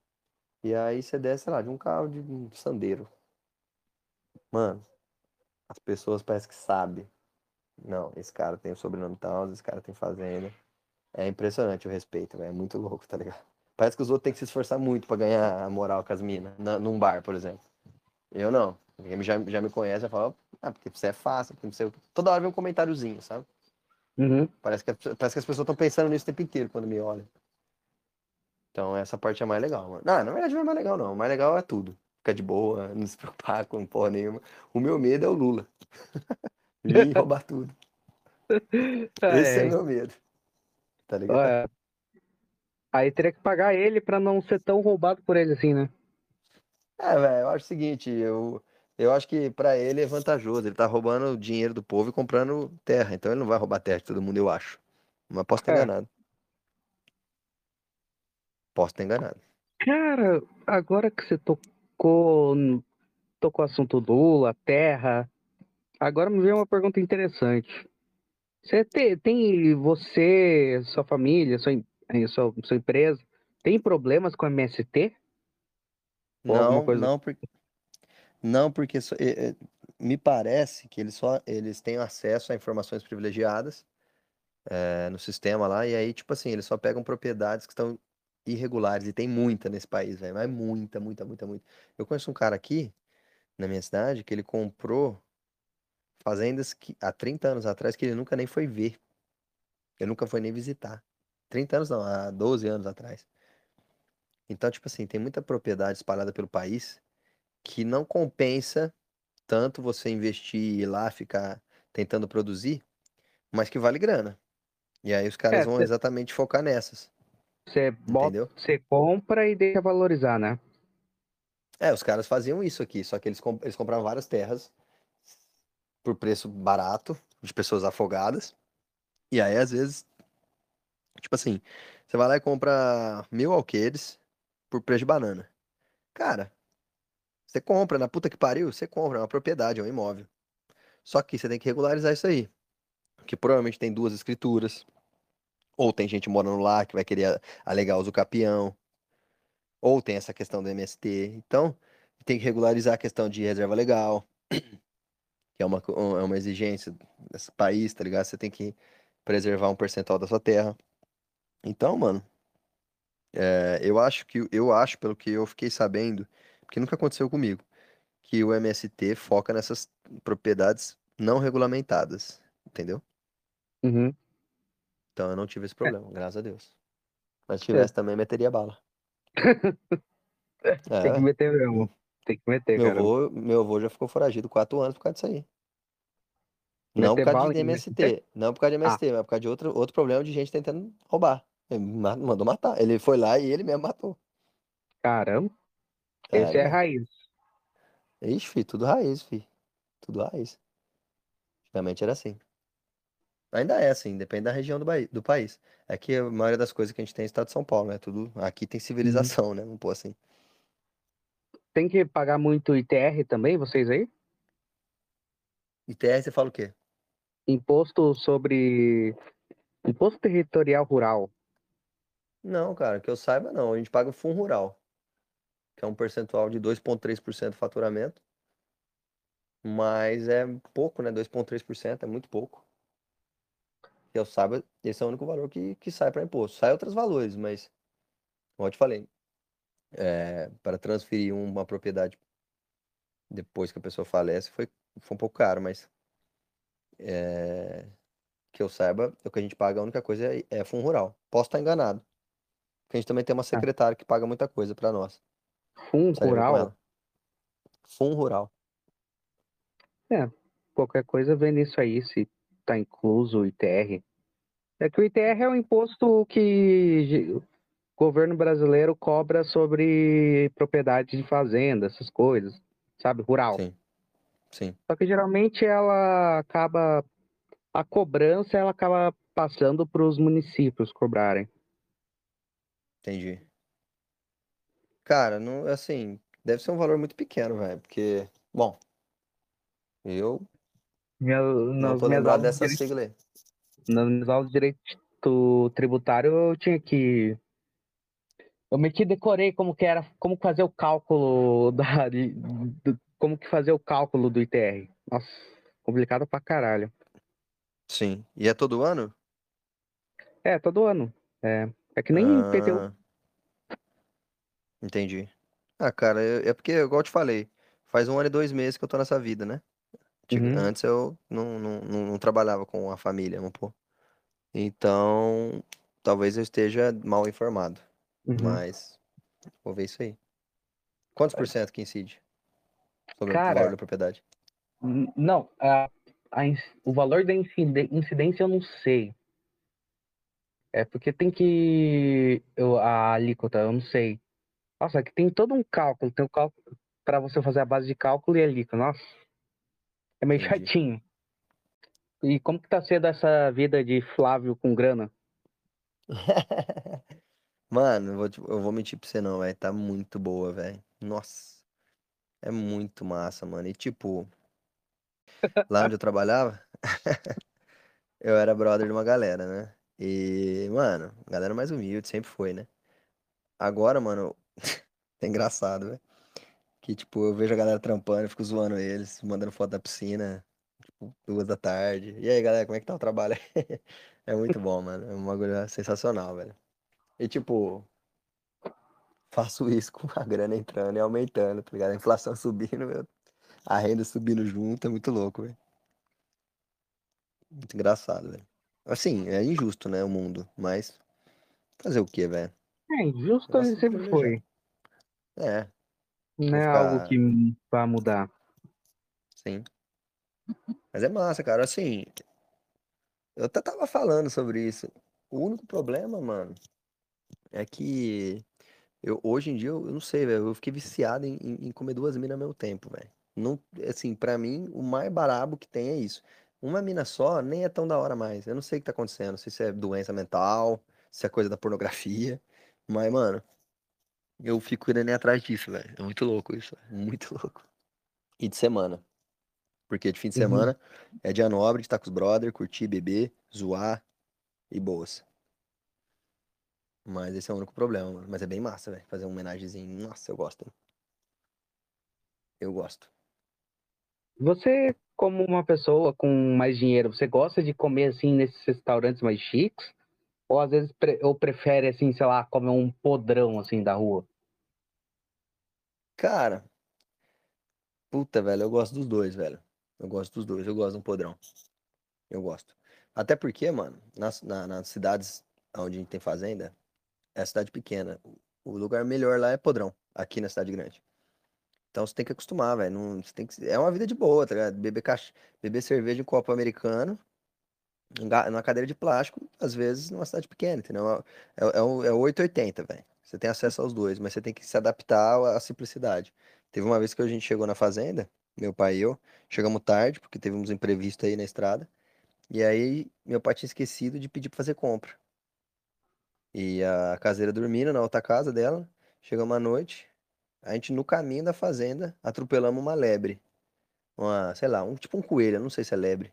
E aí você desce, sei lá, de um carro de um sandeiro. Mano, as pessoas parecem que sabem. Não, esse cara tem o sobrenome tal, esse cara tem fazenda. É impressionante o respeito, véio. é muito louco, tá ligado? Parece que os outros têm que se esforçar muito para ganhar a moral com as minas, num bar, por exemplo. Eu não. Quem já, já me conhece já fala, ah, porque você é fácil, porque você... toda hora vem um comentáriozinho, sabe? Uhum. Parece, que, parece que as pessoas estão pensando nisso o tempo inteiro quando me olham. Então essa parte é mais legal, mano. Não, na verdade não é mais legal, não. O mais legal é tudo ficar de boa, não se preocupar com porra nenhuma. O meu medo é o Lula. Vir roubar tudo. Esse é, é meu medo. Tá ligado? Aí teria que pagar ele pra não ser tão roubado por ele assim, né? É, velho, eu acho o seguinte, eu, eu acho que pra ele é vantajoso. Ele tá roubando o dinheiro do povo e comprando terra. Então ele não vai roubar terra de todo mundo, eu acho. Mas posso estar é. enganado. Posso estar enganado. Cara, agora que você tocou tocou, tocou o assunto Lula, terra. Agora me veio uma pergunta interessante. Você tem, tem você, sua família, sua, sua, sua empresa, tem problemas com MST? não, não porque não porque é, é, me parece que eles só eles têm acesso a informações privilegiadas é, no sistema lá e aí tipo assim eles só pegam propriedades que estão irregulares, e tem muita nesse país, velho, mas muita, muita, muita, muita. Eu conheço um cara aqui, na minha cidade, que ele comprou fazendas que há 30 anos atrás que ele nunca nem foi ver. Ele nunca foi nem visitar. 30 anos não, há 12 anos atrás. Então, tipo assim, tem muita propriedade espalhada pelo país que não compensa tanto você investir e ir lá ficar tentando produzir, mas que vale grana. E aí os caras é, vão exatamente focar nessas. Você bota, você compra e deixa valorizar, né? É, os caras faziam isso aqui, só que eles, comp eles compravam várias terras por preço barato, de pessoas afogadas. E aí, às vezes, tipo assim, você vai lá e compra mil alqueires por preço de banana. Cara, você compra, na puta que pariu, você compra, é uma propriedade, é um imóvel. Só que você tem que regularizar isso aí. Que provavelmente tem duas escrituras, ou tem gente morando lá que vai querer alegar uso capião. Ou tem essa questão do MST. Então, tem que regularizar a questão de reserva legal, que é uma, é uma exigência desse país, tá ligado? Você tem que preservar um percentual da sua terra. Então, mano, é, eu acho que eu acho, pelo que eu fiquei sabendo, porque nunca aconteceu comigo, que o MST foca nessas propriedades não regulamentadas, entendeu? Uhum. Então eu não tive esse é. problema, é. graças a Deus. Mas se tivesse é. também, meteria bala. é. Tem que meter mesmo. Tem que meter, meu cara. Avô, meu avô já ficou foragido quatro anos por causa disso aí. Não por causa de MST, não por causa de MST, ah. mas por causa de outro, outro problema de gente tentando roubar. Ele mandou matar. Ele foi lá e ele mesmo matou. Caramba. É, Esse é, é raiz. Ixi, filho, tudo raiz, filho. Tudo raiz. Antigamente era assim. Ainda é assim, depende da região do, do país. É que a maioria das coisas que a gente tem é estado de São Paulo, né? Tudo, aqui tem Uhum. civilização, né? Vamos pôr assim. Tem que pagar muito ITR também, vocês aí? ITR, você fala o quê? Imposto sobre. Imposto territorial rural. Não, cara, que eu saiba não. A gente paga Fundo Rural, que é um percentual de 2,3% do faturamento. Mas é pouco, né? 2,3% é muito pouco. Que eu saiba, esse é o único valor que, que sai para imposto. Sai outros valores, mas, como eu te falei, é, para transferir uma propriedade depois que a pessoa falece foi, foi um pouco caro, mas é, que eu saiba, o que a gente paga, a única coisa é, é Fundo Rural. Posso estar enganado. Porque a gente também tem uma secretária que paga muita coisa para nós. Fundo ver com rural. Fundo Rural. Qualquer coisa vê nisso aí, se tá incluso o ITR. É que o ITR é um imposto que o governo brasileiro cobra sobre propriedade de fazenda, essas coisas, sabe? Rural. Sim. Sim. Só que geralmente ela acaba. A cobrança ela acaba passando para os municípios cobrarem. Entendi. Cara, não, assim, deve ser um valor muito pequeno, velho, porque, bom, eu Minha, não nas, tô minhas lembrado aulas de dessa direito, sigla aí. nas minhas aulas de direito tributário eu tinha que. Eu meio que decorei como que era, como fazer o cálculo da, do- como que fazer o cálculo do ITR. Nossa, complicado pra caralho. Sim. E é todo ano? É, todo ano. É, é que nem. Ah, entendi. Ah, cara, eu- é porque, igual eu te falei, faz um ano e dois meses que eu tô nessa vida, né? Antiga- Uhum. Antes eu não, não, não, não trabalhava com a família, vamos pôr. Então, talvez eu esteja mal informado, Uhum. mas vou ver isso aí. Quantos por cento que incide sobre o Cara, valor da propriedade? Não, a, a o valor da incidência eu não sei. É porque tem que. Eu, a alíquota, eu não sei. Nossa, é que tem todo um cálculo. Tem um cálculo para você fazer a base de cálculo e a alíquota. Nossa, é meio Entendi. chatinho. E como que tá sendo essa vida de Flávio com grana? Mano, eu vou, te- eu vou mentir pra você não, velho. Tá muito boa, velho. Nossa, é muito massa, mano. E tipo, lá onde eu trabalhava, eu era brother de uma galera, né? E, mano, galera mais humilde, sempre foi, né? Agora, mano, é engraçado, velho. Que, tipo, eu vejo a galera trampando, eu fico zoando eles, mandando foto da piscina, tipo, duas da tarde. E aí, galera, como é que tá o trabalho? É muito bom, mano. É um bagulho sensacional, velho. E, tipo, faço isso com a grana entrando e aumentando, tá ligado? A inflação subindo, meu, a renda subindo junto, é muito louco, velho. Muito engraçado, velho. Assim, é injusto, né, o mundo, mas fazer o quê, velho? É, injusto Nossa, sempre planejar. foi. É, Não é ficar- algo que vai mudar. sim. Mas é massa, cara. Assim, eu até tava falando sobre isso. O único problema, mano, é que eu, hoje em dia eu, eu não sei, velho. Eu fiquei viciado em, em- em comer duas minas ao mesmo tempo, velho. Não, assim, pra mim, o mais barabo que tem é isso. Uma mina só nem é tão da hora mais. Eu não sei o que tá acontecendo. Se é doença mental, se é coisa da pornografia. Mas, mano, eu fico querendo ir atrás disso, velho. É muito louco isso, velho. Muito louco. E de semana. Porque de fim de Uhum. semana é dia nobre de estar com os brother, curtir, beber, zoar e boas. Mas esse é o único problema, mano. Mas é bem massa, velho. Fazer um homenagemzinho. Nossa, eu gosto. hein? Eu gosto. Você, como uma pessoa com mais dinheiro, você gosta de comer assim nesses restaurantes mais chiques? Ou às vezes pre- ou prefere assim, sei lá, comer um podrão assim da rua? Cara, puta, velho, eu gosto dos dois, velho. Eu gosto dos dois. Eu gosto de um podrão. Eu gosto. Até porque, mano, nas, na- nas cidades onde a gente tem fazenda, é cidade pequena. O lugar melhor lá é podrão, aqui na cidade grande. Então você tem que acostumar, velho. Não, você tem que, é uma vida de boa, tá ligado? Beber. Beber cerveja em copo americano, numa cadeira de plástico, às vezes numa cidade pequena, entendeu? É, é, é o 880, velho. Você tem acesso aos dois, mas você tem que se adaptar à à simplicidade. Teve uma vez que a gente chegou na fazenda, meu pai e eu, chegamos tarde, porque teve uns imprevistos aí na estrada, E aí, meu pai tinha esquecido de pedir pra fazer compra. E a caseira dormindo na outra casa dela. Chegamos à noite, a gente no caminho da fazenda atropelamos uma lebre. Uma, sei lá, um tipo um coelho, eu não sei se é lebre.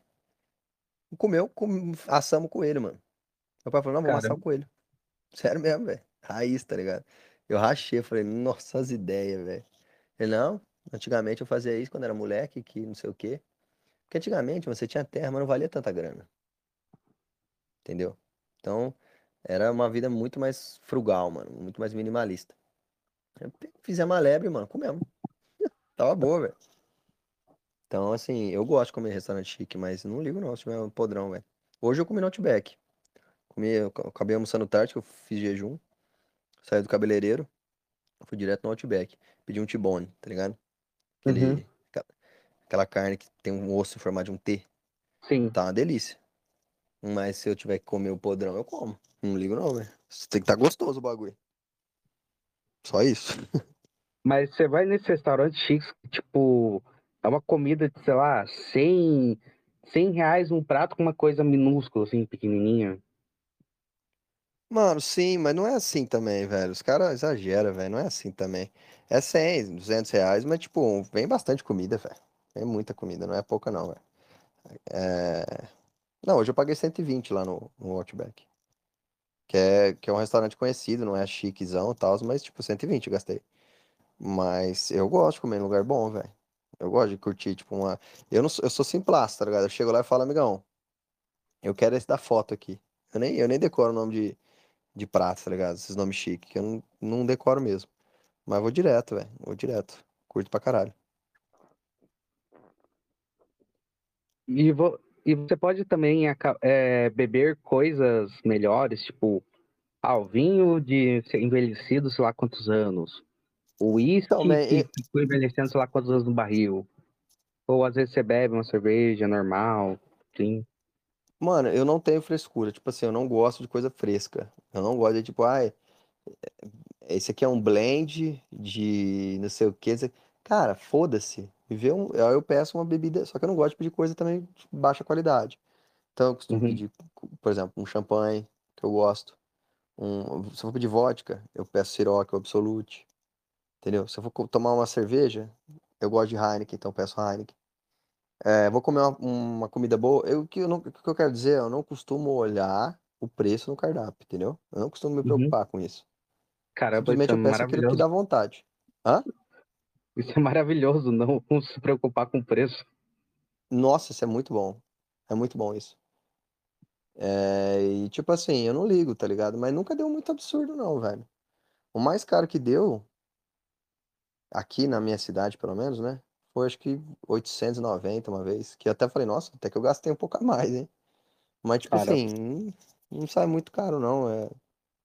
Comeu, com, assamos o coelho, mano. Meu pai falou, não, vamos assar o Caramba. coelho. Sério mesmo, velho. Raiz, tá ligado? Eu rachei, falei, nossa, as ideias, velho. Ele, não, antigamente eu fazia isso quando era moleque, que não sei o quê. Porque antigamente você tinha terra, mas não valia tanta grana, entendeu? Então, era uma vida muito mais frugal, mano, muito mais minimalista. Fizemos a lebre, mano, comemos. Tava boa, velho. Então, assim, eu gosto de comer restaurante chique, mas não ligo não, se tiver um podrão, velho. Hoje eu comi no Outback. Comi, eu acabei almoçando tarde, que eu fiz jejum. Saí do cabeleireiro, fui direto no Outback. Pedi um T-bone, tá ligado? Uhum. Aquele, aquela aquela carne que tem um osso em formato de um T. Sim. Tá uma delícia. Mas se eu tiver que comer o podrão, eu como. Não ligo não, velho. Tem que estar gostoso o bagulho. Só isso. Mas você vai nesse restaurante chique, tipo, é uma comida de, sei lá, 100, 100 reais um prato com uma coisa minúscula, assim, pequenininha. Mano, sim, mas não é assim também, velho. Os caras exageram, velho. Não é assim também. É 100, 200 reais, mas, tipo, vem bastante comida, velho. Vem muita comida, não é pouca não, velho. É... Não, hoje eu paguei 120 lá no, no Outback. Que é, que é um restaurante conhecido, não é chiquezão e tal, mas, tipo, 120 eu gastei. Mas eu gosto de comer em lugar bom, velho. Eu gosto de curtir, tipo, uma... Eu, não sou, eu sou simplasta, tá ligado? Eu chego lá e falo, amigão, eu quero esse da foto aqui. Eu nem, eu nem decoro o nome de de prato, tá ligado? Esses nomes chiques, que eu não, não decoro mesmo. Mas vou direto, velho. Vou direto. Curto pra caralho. E, vo- e você pode também é, beber coisas melhores, tipo, ah, vinho de ser envelhecido, sei lá quantos anos. O Então, uísque man, que ficou envelhecendo, sei lá quantos anos no barril. Ou às vezes você bebe uma cerveja normal, sim. mano, eu não tenho frescura. Tipo assim, eu não gosto de coisa fresca. Eu não gosto de, tipo, ai, esse aqui é um blend de não sei o que. Cara, foda-se. Vê um... Aí eu peço uma bebida, só que eu não gosto de pedir coisa também de baixa qualidade. Então eu costumo Uhum, pedir, por exemplo, um champanhe, que eu gosto. Um... Se eu for pedir vodka, eu peço Ciroc ou Absolute. Entendeu? Se eu for tomar uma cerveja, eu gosto de Heineken, então eu peço Heineken. É, vou comer uma, uma comida boa. Eu, o que eu não, o que eu quero dizer, eu não costumo olhar o preço no cardápio, entendeu? Eu não costumo me uhum. preocupar com isso. Caramba, isso Simplesmente é eu peço aquilo que dá vontade. Hã? Isso é maravilhoso, não se preocupar com o preço. Nossa, isso é muito bom. É muito bom isso. É, e tipo assim, eu não ligo, tá ligado? Mas nunca deu muito absurdo, não, velho. O mais caro que deu, aqui na minha cidade, pelo menos, né? Foi acho que 890 uma vez. Que eu até falei, nossa, até que eu gastei um pouco a mais, hein? Mas, tipo Cara, assim, não, não sai muito caro, não. É,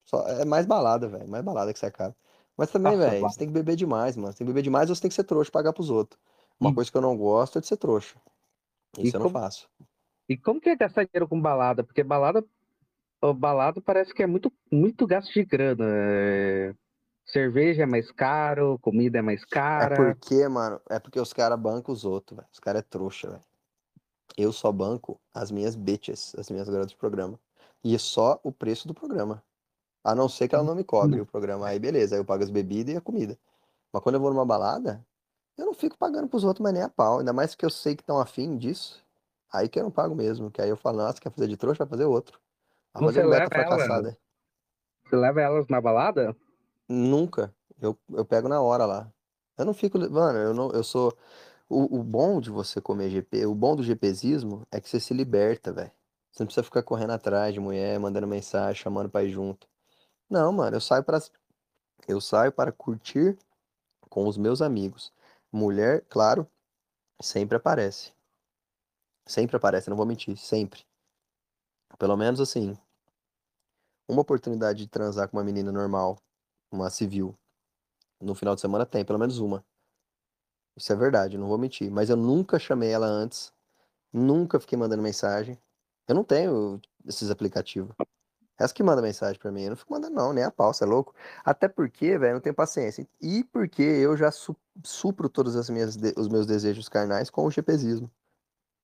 só, é mais balada, velho. Mais balada que sai caro. Mas também, velho, você tem que beber demais, mano. Você tem que beber demais ou você tem que ser trouxa e pagar pros outros. Uma E, coisa que eu não gosto é de ser trouxa. e, Isso eu não como, faço. e como que é gastar dinheiro com balada? Porque balada, balada parece que é muito, muito gasto de grana. É, Cerveja é mais caro, comida é mais É cara. porque, mano, é porque os caras bancam os outros, velho. Os caras é trouxa, velho. Eu só banco as minhas bitches, as minhas garotas de programa. E é só o preço do programa. A não ser que ela não me cobre o programa. Aí beleza, aí eu pago as bebidas e a comida. Mas quando eu vou numa balada, eu não fico pagando pros outros, mas nem a pau. Ainda mais que eu sei que estão afim disso. Aí que eu não pago mesmo. Que aí eu falo, nossa, quer fazer de trouxa? Vai fazer outro. Fazer Você leva ela, fracassada. você leva elas na balada? Nunca. Eu, eu pego na hora lá. Eu não fico. Mano, eu não, eu sou. O, o bom de você comer GP, o bom do GPzismo é que você se liberta, velho. Você não precisa ficar correndo atrás de mulher, mandando mensagem, chamando pra ir junto. Não, mano, eu saio para eu saio para curtir com os meus amigos. Mulher, claro, sempre aparece. Sempre aparece, não vou mentir, sempre. Pelo menos assim, uma oportunidade de transar com uma menina normal, uma civil, no final de semana tem, pelo menos uma. Isso é verdade, não vou mentir. Mas eu nunca chamei ela antes, nunca fiquei mandando mensagem. Eu não tenho esses aplicativos. Essa que manda mensagem pra mim, eu não fico mandando não, nem a pau, você é louco. Até porque, velho, não tenho paciência. E porque eu já su- supro todos as minhas os meus desejos carnais com o GPzismo.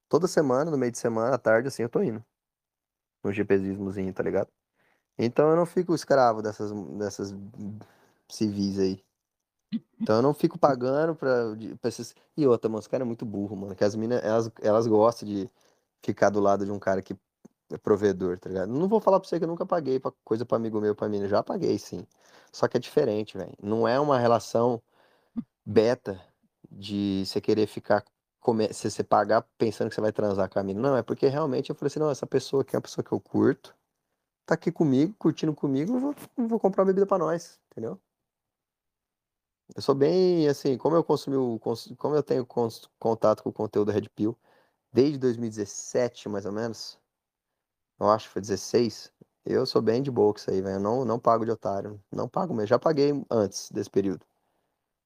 Toda semana, no meio de semana, à tarde, assim, eu tô indo. No GPzismozinho, tá ligado? Então eu não fico escravo dessas, dessas civis aí. Então eu não fico pagando pra, pra esses. E outra, mano, os caras é muito burro, mano. Que as minas, elas, elas gostam de ficar do lado de um cara que provedor, tá ligado? Não vou falar pra você que eu nunca paguei pra coisa pra amigo meu, pra mina. Já paguei, sim. Só que é diferente, velho. Não é uma relação beta de você querer ficar. Come... Se você pagar pensando que você vai transar com a mina. Não, é porque realmente eu falei assim: não, essa pessoa aqui é uma pessoa que eu curto, tá aqui comigo, curtindo comigo, eu vou, vou comprar uma bebida pra nós, entendeu? Eu sou bem, assim, como eu consumi o, como eu tenho contato com o conteúdo Red Pill desde 2017, mais ou menos, eu acho que foi 16, eu sou bem de boa com isso aí, velho. Eu não, não pago de otário. Não pago mesmo. Já paguei antes desse período.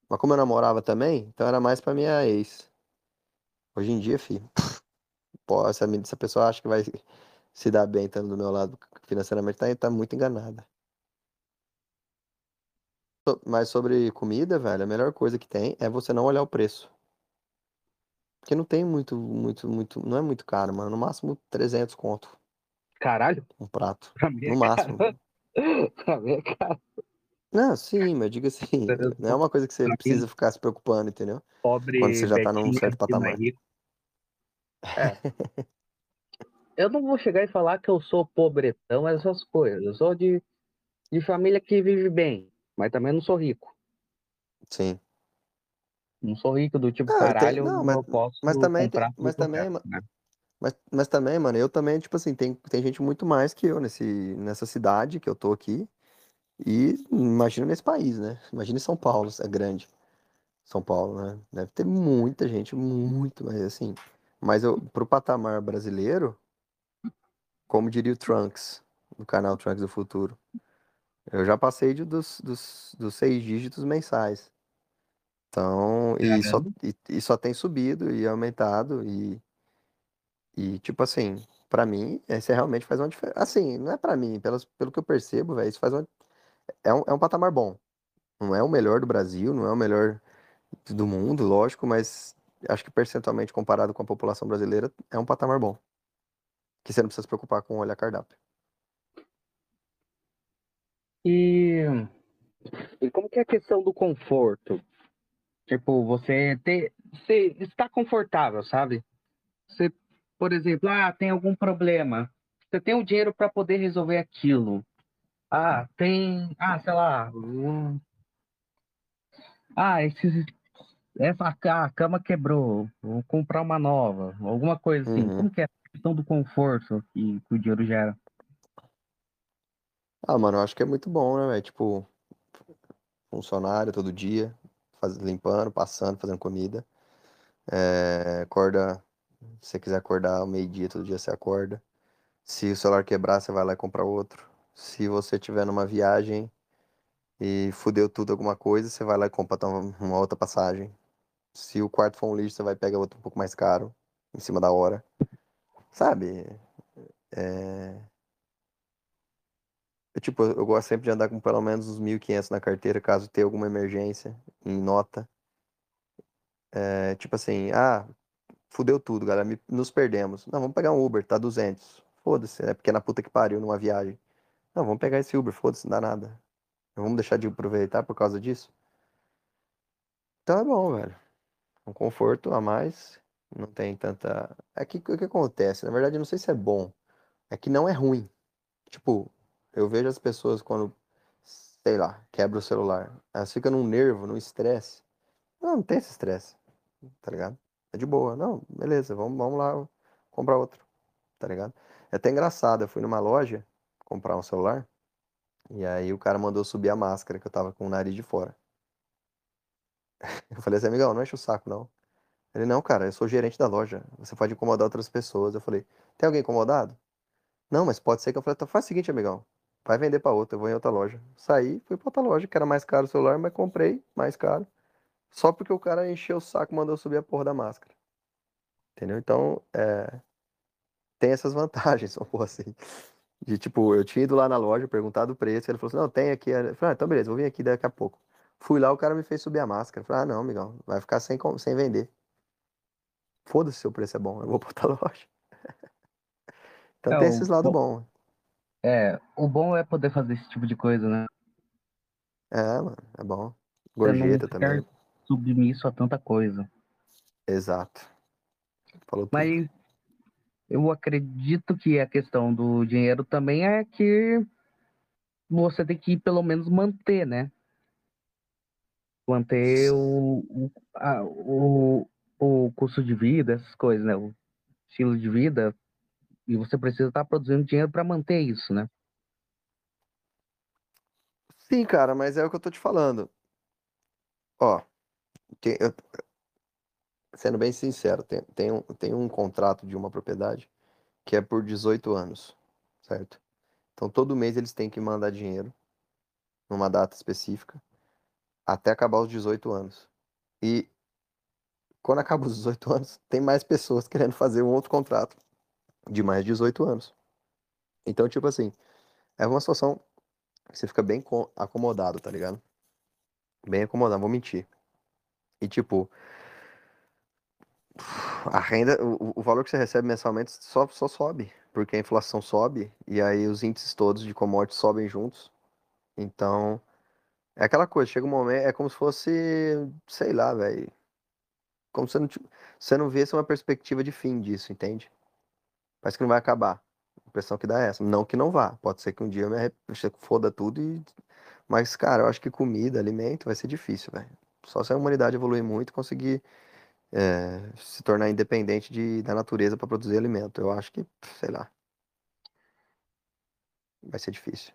Mas como eu namorava também, então era mais pra minha ex. Hoje em dia, filho, pô, essa, essa pessoa acha que vai se dar bem estando do meu lado financeiramente, tá, tá muito enganada. Mas sobre comida, velho, a melhor coisa que tem é você não olhar o preço. Porque não tem muito, muito, muito, não é muito caro, mano. No máximo 300 conto Caralho, um prato. pra mim é No máximo. caro. Pra mim é caro. Não, sim, mas diga assim, não é uma coisa que você Pra mim, precisa ficar se preocupando, entendeu? Quando Pobre você já tá num certo é patamar. É. Eu não vou chegar e falar que eu sou pobretão, essas coisas. Eu sou de, de família que vive bem, mas também não sou rico. Sim. Não sou rico do tipo, Não, tem, caralho, não, eu mas, posso mas também tem, mas também, quero, ma- né? Mas, mas também, mano, eu também, tipo assim, tem, tem gente muito mais que eu nesse, nessa cidade que eu tô aqui. E imagina nesse país, né? Imagina em São Paulo, é grande. São Paulo, né? Deve ter muita gente, muito, mas assim. Mas eu, pro patamar brasileiro, como diria o Trunks, do canal Trunks do Futuro, eu já passei de, dos, dos, dos seis dígitos mensais. Então, e só, e, e só tem subido e aumentado. E, e tipo assim, pra mim, isso realmente faz uma diferença. Assim, não é pra mim, pelas, pelo que eu percebo, velho, isso faz uma, é um, é um patamar bom. Não é o melhor do Brasil, não é o melhor do mundo, lógico, mas acho que percentualmente comparado com a população brasileira, é um patamar bom. Que você não precisa se preocupar com olhar cardápio. E, e como que é a questão do conforto? Tipo, você ter, você está confortável, sabe? Você, por exemplo, ah, tem algum problema. Você tem o dinheiro para poder resolver aquilo. Ah, tem, ah, sei lá, um- ah, esses, essa a cama quebrou, vou comprar uma nova, alguma coisa assim. Uhum. Como que é a questão do conforto que, que o dinheiro gera? Ah, mano, eu acho que é muito bom, né, velho? Tipo, funcionário todo dia, faz, limpando, passando, fazendo comida. É, acorda, se você quiser acordar ao meio-dia, todo dia você acorda. Se o celular quebrar, você vai lá e compra outro. Se você tiver numa viagem e fudeu tudo alguma coisa, você vai lá e compra uma, uma outra passagem. Se o quarto for um lixo, você vai pegar outro um pouco mais caro, em cima da hora. Sabe? É... Eu, tipo, eu gosto sempre de andar com pelo menos uns 1.500 na carteira, caso tenha alguma emergência, em nota. É, tipo assim, ah, fudeu tudo, galera, me- nos perdemos. Não, vamos pegar um Uber, tá 200. Foda-se, é porque é na puta que pariu numa viagem. Não, vamos pegar esse Uber, foda-se, não dá nada. Vamos deixar de aproveitar por causa disso? Então é bom, velho. Um conforto a mais, não tem tanta... É que o que acontece? Na verdade, eu não sei se é bom, é que não é ruim. Tipo, eu vejo as pessoas quando, sei lá, quebra o celular. Elas ficam num nervo, num estresse. Não, não tem esse estresse, tá ligado? É de boa. Não, beleza, vamos, vamos lá comprar outro, tá ligado? É até engraçado, eu fui numa loja comprar um celular, e aí o cara mandou subir a máscara, que eu tava com o nariz de fora. Eu falei assim, amigão, não enche o saco, não. Ele, não, cara, eu sou gerente da loja, você pode incomodar outras pessoas. Eu falei, tem alguém incomodado? Não, mas pode ser que eu falei, então faz o seguinte, amigão. Vai vender pra outra, eu vou em outra loja. Saí, fui pra outra loja, que era mais caro o celular, mas comprei mais caro. Só porque o cara encheu o saco e mandou subir a porra da máscara. Entendeu? Então, é, tem essas vantagens, vamos pôr assim. De tipo, eu tinha ido lá na loja, perguntado o preço, ele falou assim, não, tem aqui. Eu falei, ah, então beleza, vou vir aqui daqui a pouco. Fui lá, o cara me fez subir a máscara. Eu falei, ah, não, amigão, vai ficar sem, sem vender. foda-se se o preço é bom, eu vou pra outra loja. Então É, tem esses lados bom- bons. É, o bom é poder fazer esse tipo de coisa, né? É, mano, é bom. Gorjeta também. Submisso a tanta coisa. Exato. Falou tudo. Mas eu acredito que a questão do dinheiro também é que você tem que pelo menos manter, né? Manter o, o, a- o, o custo de vida, essas coisas, né? O estilo de vida. E você precisa estar produzindo dinheiro para manter isso, né? Sim, cara, mas é o que eu tô te falando. Ó, tem- eu- sendo bem sincero, tem, tem, um, tem um contrato de uma propriedade que é por 18 anos, certo? Então todo mês eles têm que mandar dinheiro numa data específica até acabar os 18 anos. E quando acaba os 18 anos, tem mais pessoas querendo fazer um outro contrato de mais de 18 anos. Então, tipo assim, é uma situação que você fica bem co- acomodado, tá ligado? Bem acomodado, vou mentir. E tipo, a renda, o, o valor que você recebe mensalmente só, só sobe, porque a inflação sobe e aí os índices todos de commodities sobem juntos. Então, é aquela coisa, chega um momento, é como se fosse, sei lá, velho. Como se você não, você não visse uma perspectiva de fim disso, entende? Parece que não vai acabar. A impressão que dá é essa. Não que não vá. Pode ser que um dia eu me foda tudo e. Mas, cara, eu acho que comida, alimento vai ser difícil, velho. Só se a humanidade evoluir muito e conseguir é, se tornar independente de, da natureza para produzir alimento. Eu acho que, sei lá. Vai ser difícil.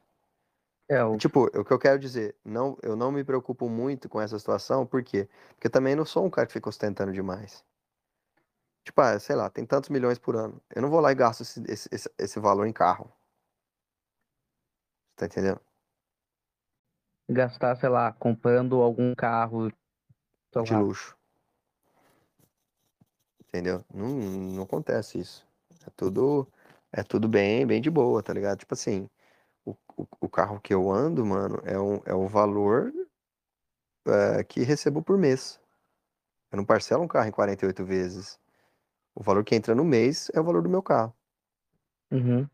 É, o, Tipo, o que eu quero dizer, não, eu não me preocupo muito com essa situação, por quê? Porque também não sou um cara que fica ostentando demais. Tipo, ah, sei lá, tem tantos milhões por ano. Eu não vou lá e gasto esse, esse, esse, esse valor em carro. Tá entendendo? Gastar, sei lá, comprando algum carro, De lá, luxo. Entendeu? Não, não acontece isso. É tudo, é tudo bem, bem de boa, tá ligado? Tipo assim, o, o, o carro que eu ando, mano, é, um, é o valor é, que recebo por mês. Eu não parcelo um carro em 48 vezes. O valor que entra no mês é o valor do meu carro. Uhum.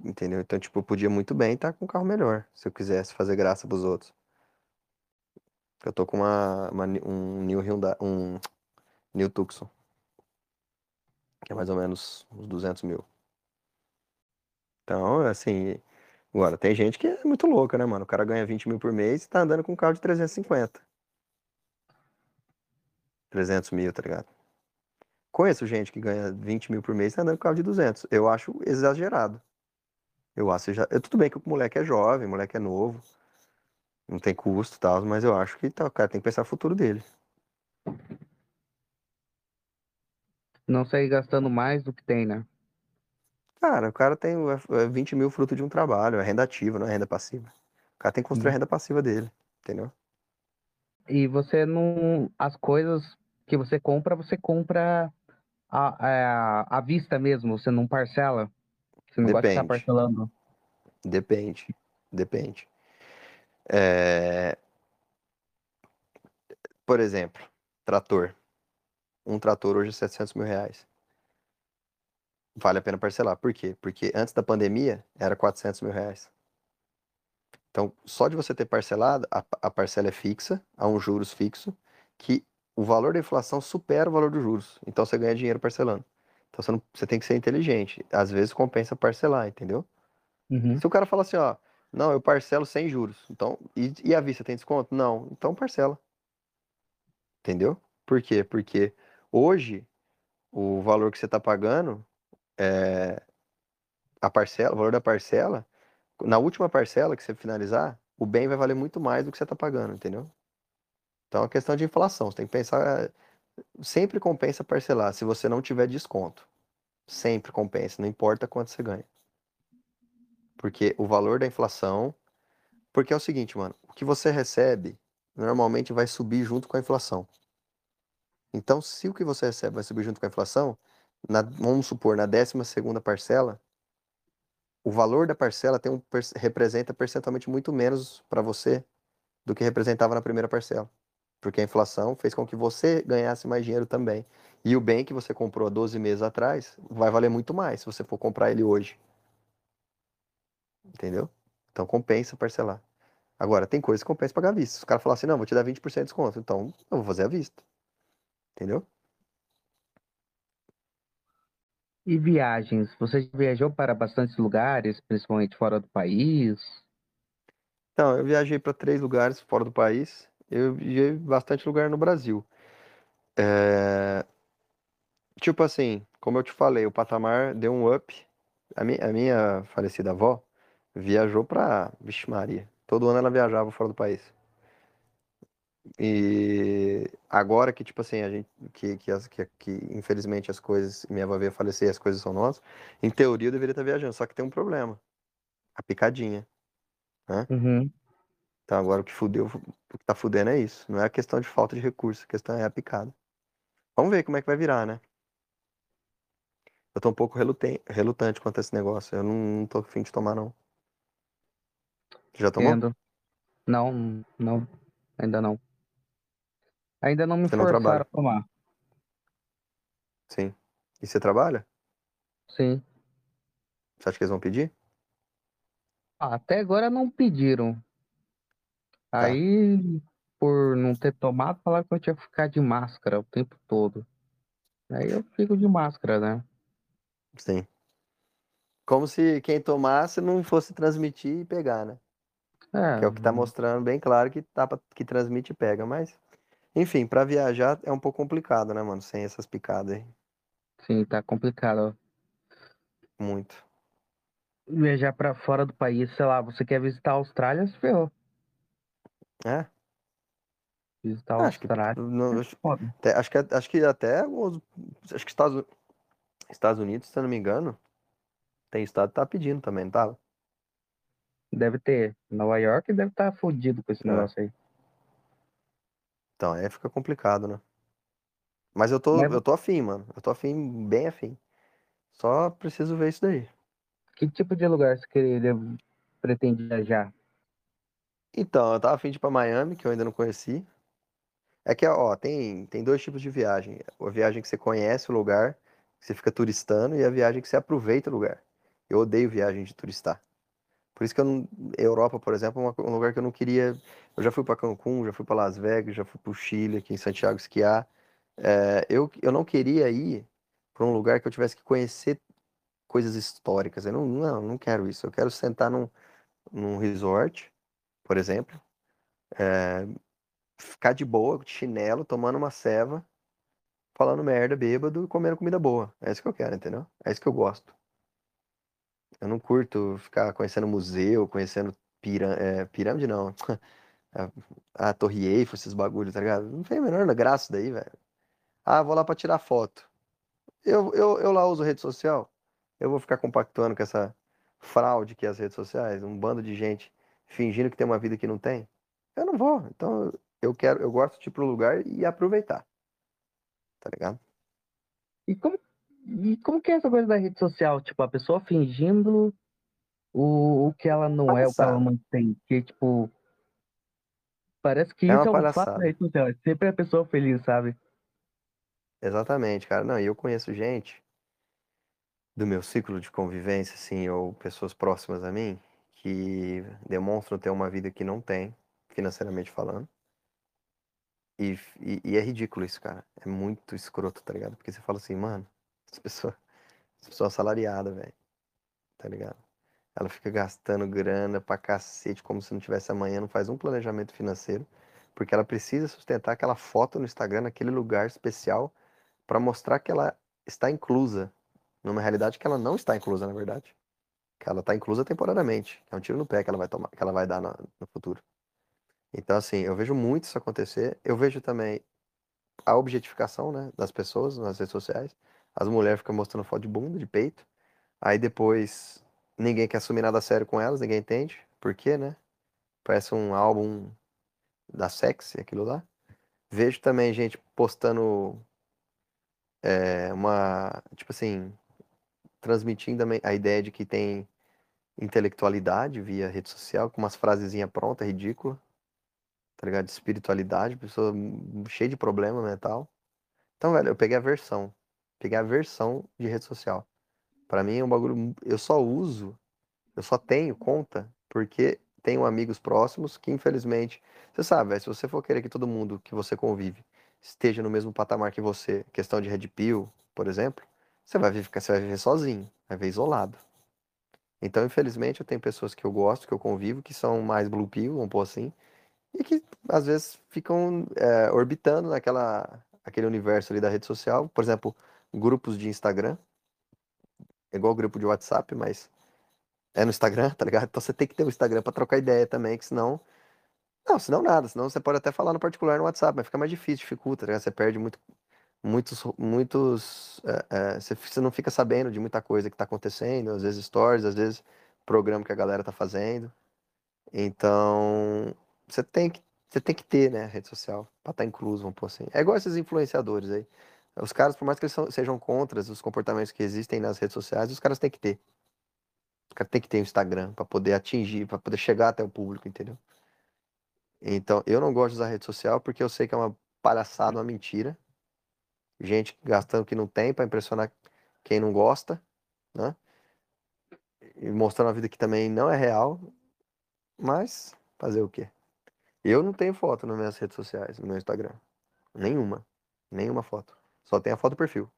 Entendeu? Então, tipo, eu podia muito bem estar com um carro melhor, se eu quisesse fazer graça pros outros. Eu tô com uma, uma um New Hyundai, um New Tucson, que é mais ou menos uns 200 mil. Então, assim, agora, tem gente que é muito louca, né, mano? O cara ganha 20 mil por mês e tá andando com um carro de 350. 300 mil, tá ligado? Conheço gente que ganha 20 mil por mês e tá andando com carro de 200. Eu acho exagerado. Eu acho já. eu- Tudo bem que o moleque é jovem, o moleque é novo, não tem custo e tal, mas eu acho que tá, o cara tem que pensar no futuro dele. Não sair gastando mais do que tem, né? Cara, o cara tem é, é 20 mil fruto de um trabalho, é renda ativa, não é renda passiva. O cara tem que construir a renda passiva dele, entendeu? E você não. As coisas que você compra, você compra à, à, à vista mesmo, você não parcela. Você não gosta de estar Depende. parcelando. Depende, depende. É, Por exemplo, trator. Um trator hoje é 700 mil reais. Vale a pena parcelar. Por quê? Porque antes da pandemia era 400 mil reais. Então, só de você ter parcelado, a, a parcela é fixa, há um juros fixo, que o valor da inflação supera o valor dos juros. Então, você ganha dinheiro parcelando. Então, você, não- você tem que ser inteligente. Às vezes, compensa parcelar, entendeu? Uhum. Se o cara fala assim, ó, não, eu parcelo sem juros. Então, e, e a vista tem desconto? Não, então parcela. Entendeu? Por quê? Porque hoje o valor que você está pagando é a parcela, o valor da parcela, na última parcela que você finalizar, o bem vai valer muito mais do que você está pagando, entendeu? Então é uma questão de inflação. Você tem que pensar, sempre compensa parcelar, se você não tiver desconto. Sempre compensa, não importa quanto você ganha. Porque o valor da inflação. Porque é o seguinte, mano, o que você recebe normalmente vai subir junto com a inflação. Então, se o que você recebe vai subir junto com a inflação, na- vamos supor, na 12 segunda parcela, o valor da parcela tem um, representa percentualmente muito menos para você do que representava na primeira parcela. Porque a inflação fez com que você ganhasse mais dinheiro também. E o bem que você comprou há 12 meses atrás vai valer muito mais se você for comprar ele hoje. Entendeu? Então compensa parcelar. Agora, tem coisa que compensa pagar à vista. Se o cara falar assim, não, vou te dar 20% de desconto, então eu vou fazer à vista. Entendeu? E viagens? Você viajou para bastantes lugares, principalmente fora do país? Então, eu viajei para três lugares fora do país. Eu viajei bastante lugar no Brasil. É... Tipo assim, como eu te falei, o patamar deu um up. A minha, a minha falecida avó viajou pra. Vixe Maria. Todo ano ela viajava fora do país. E agora que, tipo assim, a gente. Que, que, as, que, que infelizmente as coisas. Minha avó veio falecer e as coisas são nossas. Em teoria eu deveria estar viajando, só que tem um problema. A picadinha. Né? Uhum. Então agora o que fudeu, o que tá fudendo é isso. Não é a questão de falta de recurso, a questão é a picada. Vamos ver como é que vai virar, né? Eu tô um pouco relutante, quanto a esse negócio. Eu não, não tô afim de tomar, não. Já tomou? Entendo. Não, não. Ainda não. Ainda não me Você não forçaram trabalha? a tomar. Sim. E você trabalha? Sim. Você acha que eles vão pedir? Ah, até agora não pediram. Tá. Aí, por não ter tomado, falaram que eu tinha que ficar de máscara o tempo todo. Aí eu fico de máscara, né? Sim. Como se quem tomasse não fosse transmitir e pegar, né? É, Que é o que tá mostrando bem claro que, tá, que transmite e pega. Mas, enfim, pra viajar é um pouco complicado, né, mano? Sem essas picadas aí. sim, tá complicado. Muito. Viajar pra fora do país, sei lá, você quer visitar a Austrália, se ferrou. É? Visitar a Acho que, Austrália, não, é acho, até, acho que acho que até os- acho que Estados, Estados Unidos, se eu não me engano, tem estado que tá pedindo também, não tava? Deve ter. Nova York deve estar tá fodido com esse É. negócio aí. Então, aí fica complicado, né? Mas eu tô, Mas- eu tô afim, mano. Eu tô afim, bem afim. Só preciso ver isso daí. Que tipo de lugar você queria, pretende viajar? Então, eu tava afim de ir pra Miami, que eu ainda não conheci. É que, ó, tem, tem dois tipos de viagem. A viagem que você conhece o lugar, que você fica turistando, e a viagem que você aproveita o lugar. Eu odeio viagem de turistar. Por isso que eu não, Europa, por exemplo, é um lugar que eu não queria. Eu já fui pra Cancún, já fui pra Las Vegas, já fui pro Chile, aqui em Santiago esquiar. É, eu, eu não queria ir pra um lugar que eu tivesse que conhecer coisas históricas. Eu não, não, não quero isso. Eu quero sentar num, num resort, por exemplo, é, ficar de boa, de chinelo, tomando uma ceva, falando merda, bêbado comendo comida boa. É isso que eu quero, entendeu? É isso que eu gosto. Eu não curto ficar conhecendo museu, conhecendo pirâ é, pirâmide, não. A, a Torre Eiffel, esses bagulhos, tá ligado? Não tem a menor graça daí, velho. Ah, vou lá pra tirar foto. Eu, eu, eu lá uso rede social. Eu vou ficar compactuando com essa fraude que é as redes sociais, um bando de gente fingindo que tem uma vida que não tem. Eu não vou. Então eu quero, eu gosto de ir pro lugar e aproveitar. Tá ligado? E como, e como que é essa coisa da rede social? Tipo, a pessoa fingindo o, o que ela não é, o que ela Palhaçada. tem. Que, tipo, parece que É isso é um fato da palhaçada. rede social. É sempre a pessoa feliz, sabe? Exatamente, cara. Não, e eu conheço gente do meu ciclo de convivência, assim, ou pessoas próximas a mim, que demonstram ter uma vida que não tem, financeiramente falando. E, e, e é ridículo isso, cara. É muito escroto, tá ligado? Porque você fala assim, mano, essa pessoa, essa pessoa é assalariada, velho. Tá ligado? Ela fica gastando grana pra cacete, como se não tivesse amanhã, não faz um planejamento financeiro, porque ela precisa sustentar aquela foto no Instagram, naquele lugar especial, pra mostrar que ela está inclusa, numa realidade que ela não está inclusa, na verdade. Que ela está inclusa temporariamente, é um tiro no pé que ela vai tomar, que ela vai dar no, no futuro. Então, assim, eu vejo muito isso acontecer. Eu vejo também a objetificação, né, das pessoas nas redes sociais. As mulheres ficam mostrando foto de bunda, de peito. Aí depois ninguém quer assumir nada sério com elas, ninguém entende. Por quê, né? Parece um álbum da sexy, aquilo lá. Vejo também gente postando é, uma, tipo assim, transmitindo a ideia de que tem intelectualidade via rede social, com umas frasezinhas prontas, ridícula. tá ligado? De espiritualidade, pessoa cheia de problema mental. Então, velho, eu peguei a versão. Peguei a versão de rede social. Pra mim é um bagulho. Eu só uso, eu só tenho conta porque tenho amigos próximos que, infelizmente, você sabe, se você for querer que todo mundo que você convive esteja no mesmo patamar que você, questão de red pill, por exemplo, você vai ficar, você vai viver sozinho, vai viver isolado. Então, infelizmente, eu tenho pessoas que eu gosto, que eu convivo, que são mais blue pill, vamos pôr assim, e que às vezes ficam é, orbitando naquela aquele universo ali da rede social, por exemplo, grupos de Instagram, é igual grupo de WhatsApp, mas é no Instagram, tá ligado? Então você tem que ter o Instagram para trocar ideia também, que senão não, senão nada, senão você pode até falar no particular no WhatsApp, mas fica mais difícil, dificulta, tá ligado? Você perde muito, muitos, muitos, é, é, você, não fica sabendo de muita coisa que tá acontecendo, às vezes stories, às vezes programa que a galera tá fazendo. Então, você tem que, você tem que ter, né, rede social, pra estar tá incluso, vamos pôr assim. É igual esses influenciadores aí. Os caras, por mais que eles são, sejam contra os comportamentos que existem nas redes sociais, os caras têm que ter. Os caras têm que ter um Instagram para poder atingir, para poder chegar até o público, entendeu? Então, eu não gosto de usar rede social porque eu sei que é uma palhaçada, uma mentira. Gente gastando que não tem para impressionar quem não gosta, né? E mostrando a vida que também não é real. Mas, fazer o quê? Eu não tenho foto nas minhas redes sociais, no meu Instagram. Nenhuma. Nenhuma foto. Só tem a foto do perfil.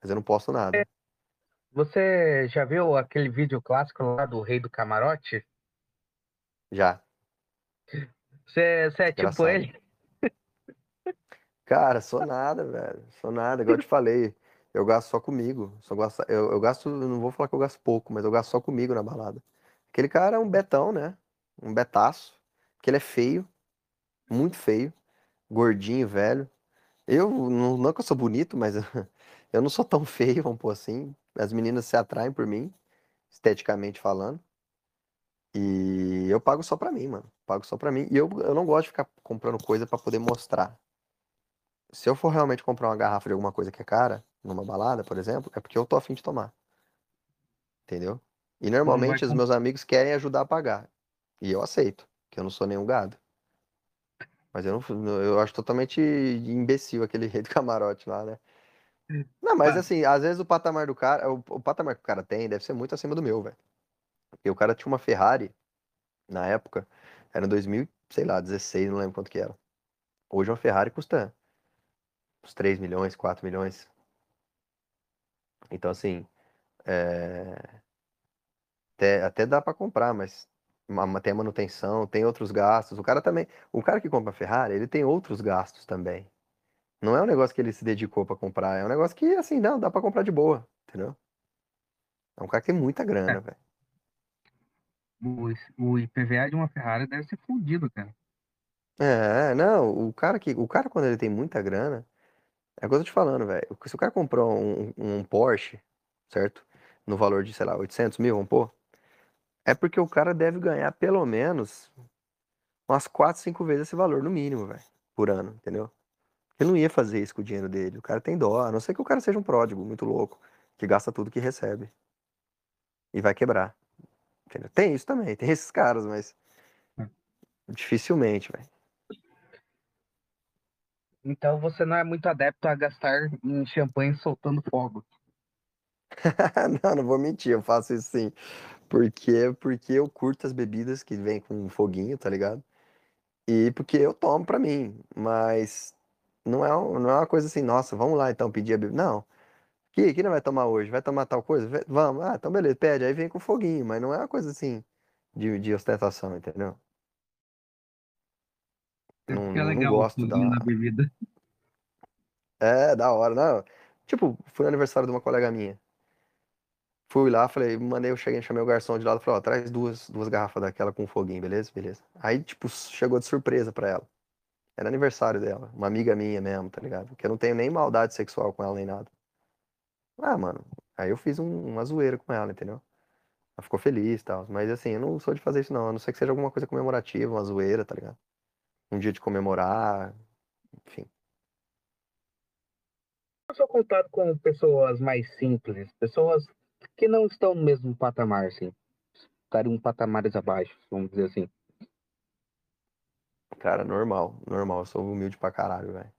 Mas eu não posto nada. Você já viu aquele vídeo clássico lá do Rei do Camarote? Já. Você, você é tipo Engraçado. ele? Cara, sou nada, velho. Sou nada, igual eu te falei. Eu gasto só comigo. Só gasto, eu, eu gasto, não vou falar que eu gasto pouco, mas eu gasto só comigo na balada. Aquele cara é um betão, né? Um betaço. Porque ele é feio. Muito feio. Gordinho, velho. Eu, não, não que eu sou bonito, mas eu não sou tão feio, vamos pôr assim. As meninas se atraem por mim, esteticamente falando. E eu pago só pra mim, mano. Pago só pra mim. E eu, eu não gosto de ficar comprando coisa pra poder mostrar. Se eu for realmente comprar uma garrafa de alguma coisa que é cara, numa balada, por exemplo, é porque eu tô afim de tomar. Entendeu? E normalmente os meus amigos querem ajudar a pagar. E eu aceito, que eu não sou nenhum gado. Mas eu não eu acho totalmente imbecil aquele rei do camarote lá, né? Não, mas assim, às vezes o patamar do cara, o, o patamar que o cara tem deve ser muito acima do meu, velho. Porque o cara tinha uma Ferrari na época, era em 2000, sei lá, 16, não lembro quanto que era. Hoje uma Ferrari custa uns 3 milhões, 4 milhões. Então, assim, é, até, até dá pra comprar, mas ma- tem a manutenção, tem outros gastos. O cara também, o cara que compra Ferrari, ele tem outros gastos também. Não é um negócio que ele se dedicou pra comprar, é um negócio que, assim, não, dá pra comprar de boa, entendeu? É um cara que tem muita grana, velho. O, o IPVA de uma Ferrari deve ser fundido, cara. É, não, o cara que, o cara quando ele tem muita grana, é o que eu tô te falando, velho. Se o cara comprou um, um Porsche, certo? No valor de, sei lá, 800 mil, vamos pôr, é porque o cara deve ganhar pelo menos umas 4, 5 vezes esse valor, no mínimo, velho, por ano, entendeu? Ele não ia fazer isso com o dinheiro dele. O cara tem dó, a não ser que o cara seja um pródigo muito louco, que gasta tudo que recebe. E vai quebrar. Entendeu? Tem isso também, tem esses caras, mas dificilmente, velho. Então você não é muito adepto a gastar em champanhe soltando fogo. não, não vou mentir, eu faço isso sim. Porque, porque eu curto as bebidas que vem com foguinho, tá ligado? E porque eu tomo pra mim, mas não é, não é uma coisa assim, nossa, vamos lá então pedir a bebida. Não. Que, que não vai tomar hoje? Vai tomar tal coisa? Vamos. Ah, então beleza, pede. Aí vem com foguinho, mas não é uma coisa assim de, de ostentação, entendeu? Não, é não, gosto da. na bebida. É, da hora, não. Tipo, fui no aniversário de uma colega minha. Fui lá, falei, mandei, eu cheguei, chamei o garçom de lado, falei, ó, traz duas, duas garrafas daquela com foguinho, beleza? Beleza. Aí, tipo, chegou de surpresa pra ela. Era aniversário dela, uma amiga minha mesmo, tá ligado? Que eu não tenho nem maldade sexual com ela nem nada. Ah, mano, aí eu fiz um- uma zoeira com ela, entendeu? Ela ficou feliz e tal. Mas assim, eu não sou de fazer isso não, a não ser que seja alguma coisa comemorativa, uma zoeira, tá ligado? Um dia de comemorar, enfim. Eu sou contato com pessoas mais simples, pessoas que não estão no mesmo patamar, assim. Estariam patamares abaixo, vamos dizer assim. Cara, normal, normal. Eu sou humilde pra caralho, velho.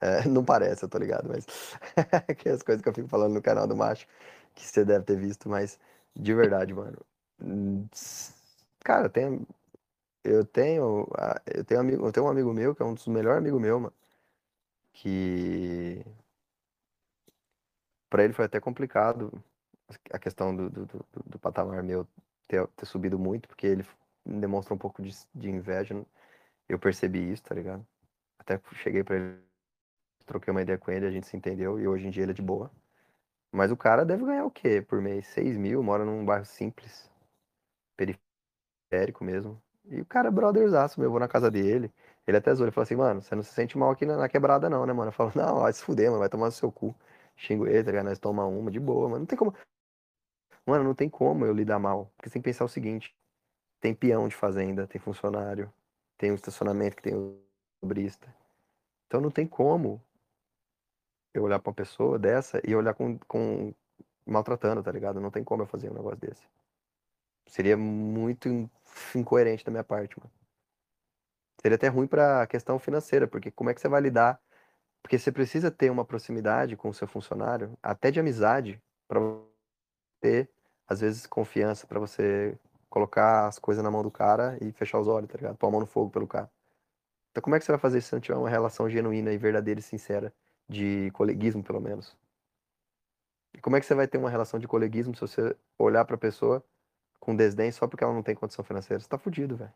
É, não parece, eu tô ligado, mas. que as coisas que eu fico falando no canal do Macho, que você deve ter visto, mas de verdade, mano. Hum, Cara, tem, eu tenho, ah, eu tenho amigo, eu tenho um amigo meu que é um dos melhores amigos meu, mano, que pra ele foi até complicado a questão do, do, do, do patamar meu ter, ter subido muito, porque ele demonstra um pouco de, de inveja. Eu percebi isso, tá ligado? Até cheguei pra ele, troquei uma ideia com ele, a gente se entendeu e hoje em dia ele é de boa. Mas o cara deve ganhar o quê por mês? 6 mil, mora num bairro simples, periférico mesmo. E o cara é brotherzaço, meu, eu vou na casa dele. Ele até zoou, ele falou assim, mano, você não se sente mal aqui na, na quebrada não, né, mano? Eu falo, não, vai se fuder, mano, vai tomar no seu cu. Xingo ele, tá ligado? Nós toma uma, de boa, mano. Não tem como. Mano, não tem como eu lidar mal. Porque você tem que pensar o seguinte: tem peão de fazenda, tem funcionário, tem o estacionamento que tem o brista. Então não tem como eu olhar pra uma pessoa dessa e olhar com, com maltratando, tá ligado? Não tem como eu fazer um negócio desse. Seria muito incoerente da minha parte, mano. Seria até ruim pra questão financeira, porque como é que você vai lidar? Porque você precisa ter uma proximidade com o seu funcionário, até de amizade, pra ter, às vezes, confiança pra você colocar as coisas na mão do cara e fechar os olhos, tá ligado? Pôr a mão no fogo pelo cara. Então como é que você vai fazer isso se não tiver uma relação genuína e verdadeira e sincera, de coleguismo, pelo menos? E como é que você vai ter uma relação de coleguismo se você olhar pra pessoa com desdém só porque ela não tem condição financeira? Você tá fudido, velho.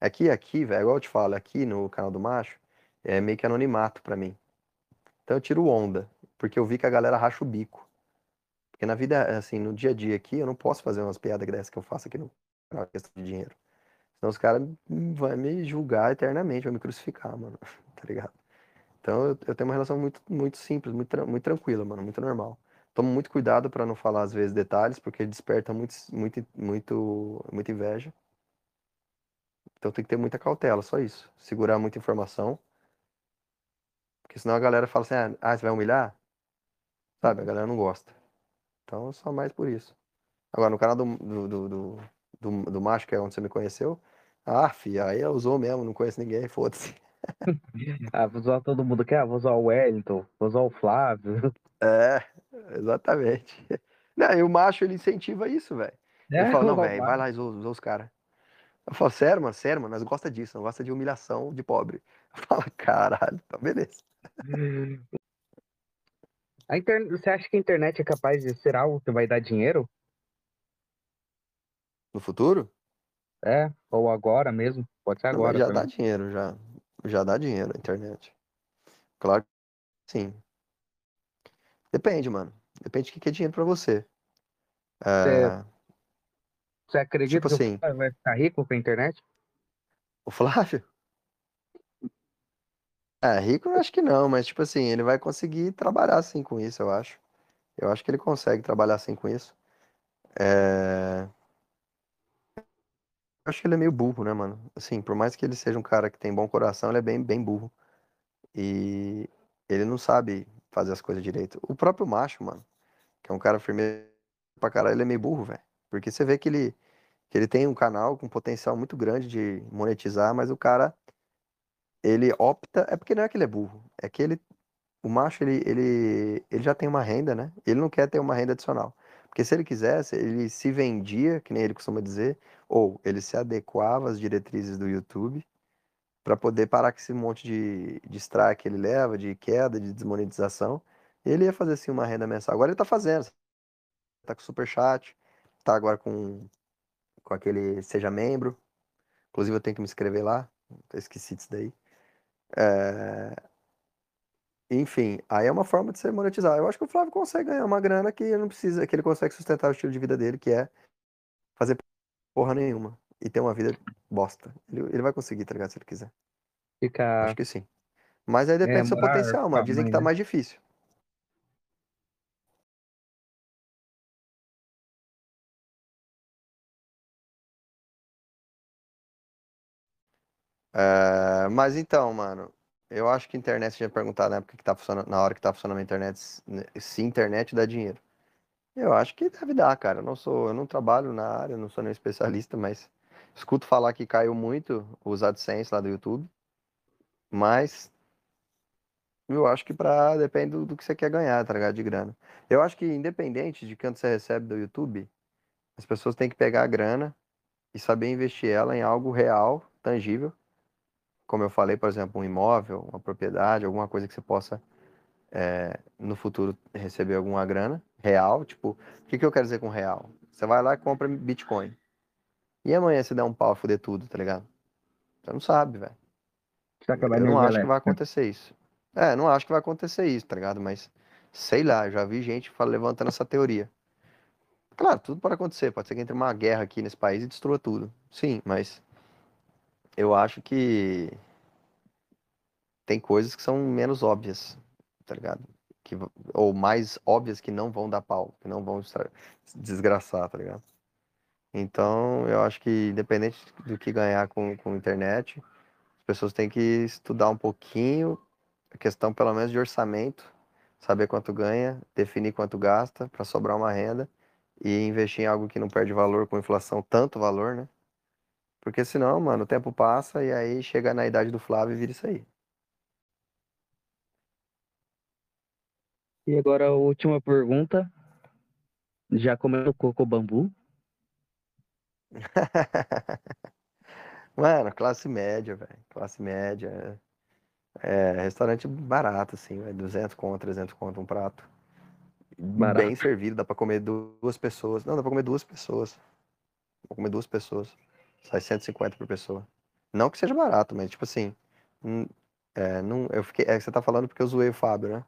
Aqui, aqui, velho, igual eu te falo, aqui no canal do Macho, é meio que anonimato pra mim. Então eu tiro onda, porque eu vi que a galera racha o bico. Porque na vida, assim, no dia a dia aqui, eu não posso fazer umas piadas dessas que eu faço aqui no canal, questão de dinheiro. Senão os caras vão me julgar eternamente, vão me crucificar, mano. Tá ligado? Então eu, eu tenho uma relação muito, muito simples, muito, muito tranquila, mano, muito normal. Tomo muito cuidado pra não falar, às vezes, detalhes, porque desperta muito, muito, muito, muita inveja. Então tem que ter muita cautela, só isso. Segurar muita informação. Porque senão a galera fala assim, ah, ah, você vai humilhar? Sabe, a galera não gosta. Então, só mais por isso. Agora, no canal do, do, do, do, do, Macho, que é onde você me conheceu, ah, fi, aí usou mesmo, não conheço ninguém, foda-se. Ah, vou zoar todo mundo aqui. Ah, vou zoar o Wellington, vou zoar o Flávio. É, exatamente. Não, e o Macho, ele incentiva isso, velho. Ele É, fala, vou não, velho, vai lá zoa, zoa os caras. Eu falo, sério, mano, sério, mano, nós gosta disso, não gosta de humilhação de pobre. Eu falo, caralho, então beleza. A inter... Você acha que a internet é capaz de ser algo que vai dar dinheiro? No futuro? É, ou agora mesmo? Pode ser Não, agora já dá dinheiro, já. Já dá dinheiro a internet. Claro que sim. Depende, mano. Depende do que é dinheiro pra você. Você, É, você acredita tipo que o assim, Flávio vai ficar rico com a internet? o Flávio? É, rico eu acho que não, mas tipo assim, ele vai conseguir trabalhar assim com isso, eu acho. Eu acho que ele consegue trabalhar assim com isso. É, Eu acho que ele é meio burro, né, mano? Assim, por mais que ele seja um cara que tem bom coração, ele é bem, bem burro. E ele não sabe fazer as coisas direito. O próprio Macho, mano, que é um cara firme pra caralho, ele é meio burro, velho. Porque você vê que ele, que ele tem um canal com potencial muito grande de monetizar, mas o cara, ele opta. É porque não é que ele é burro, é que ele, o Macho, ele, ele, ele já tem uma renda, né? Ele não quer ter uma renda adicional. Porque se ele quisesse, ele se vendia, que nem ele costuma dizer, ou ele se adequava às diretrizes do YouTube para poder parar com esse monte de, de strike que ele leva, de queda, de desmonetização. Ele ia fazer assim uma renda mensal. Agora ele tá fazendo, tá com super chat, tá agora com, com aquele seja membro. Inclusive eu tenho que me inscrever lá, eu esqueci disso daí. É, Enfim, aí é uma forma de você monetizar. Eu acho que o Flávio consegue ganhar uma grana que ele não precisa, que ele consegue sustentar o estilo de vida dele, que é fazer porra nenhuma e ter uma vida bosta. Ele, ele vai conseguir, tá ligado? Se ele quiser. Ficar Acho que sim. Mas aí é, depende do seu potencial, mano. Dizem que tá né? mais difícil. É, mas então, mano, eu acho que a internet, você tinha perguntado na época que tá funcionando, na hora que tá funcionando a internet, se internet dá dinheiro. Eu acho que deve dar, cara. Eu não sou, eu não trabalho na área, não sou nenhum especialista, mas Escuto falar que caiu muito os AdSense lá do YouTube, mas eu acho que pra, depende do, do que você quer ganhar, tá ligado? De grana. Eu acho que independente de quanto você recebe do YouTube, as pessoas têm que pegar a grana e saber investir ela em algo real, tangível. Como eu falei, por exemplo, um imóvel, uma propriedade, alguma coisa que você possa é, no futuro receber alguma grana real. Tipo, o que, que eu quero dizer com real? Você vai lá e compra Bitcoin. E amanhã se der um pau fuder tudo, tá ligado? Você não sabe, velho. Eu não acho que vai acontecer isso. É, não acho que vai acontecer isso, tá ligado? Mas sei lá, já vi gente levantando essa teoria. Claro, tudo pode acontecer. Pode ser que entre uma guerra aqui nesse país e destrua tudo. Sim, mas eu acho que tem coisas que são menos óbvias, tá ligado? Que, ou mais óbvias que não vão dar pau, que não vão desgraçar, tá ligado? Então, eu acho que independente do que ganhar com, com internet, as pessoas têm que estudar um pouquinho a questão, pelo menos, de orçamento, saber quanto ganha, definir quanto gasta para sobrar uma renda e investir em algo que não perde valor com inflação, tanto valor, né? Porque senão, mano, o tempo passa e aí chega na idade do Flávio e vira isso aí. E agora a última pergunta. Já comeu coco bambu? Mano, classe média, velho. Classe média. É, restaurante barato, assim, véio. 200 conto, 300 conto um prato. Barato. Bem servido, dá pra comer duas pessoas. Não, dá pra comer duas pessoas. Pra comer duas pessoas. Sai 150 por pessoa. Não que seja barato, mas tipo assim. É, não, eu fiquei, é que você tá falando porque eu zoei o Fábio, né?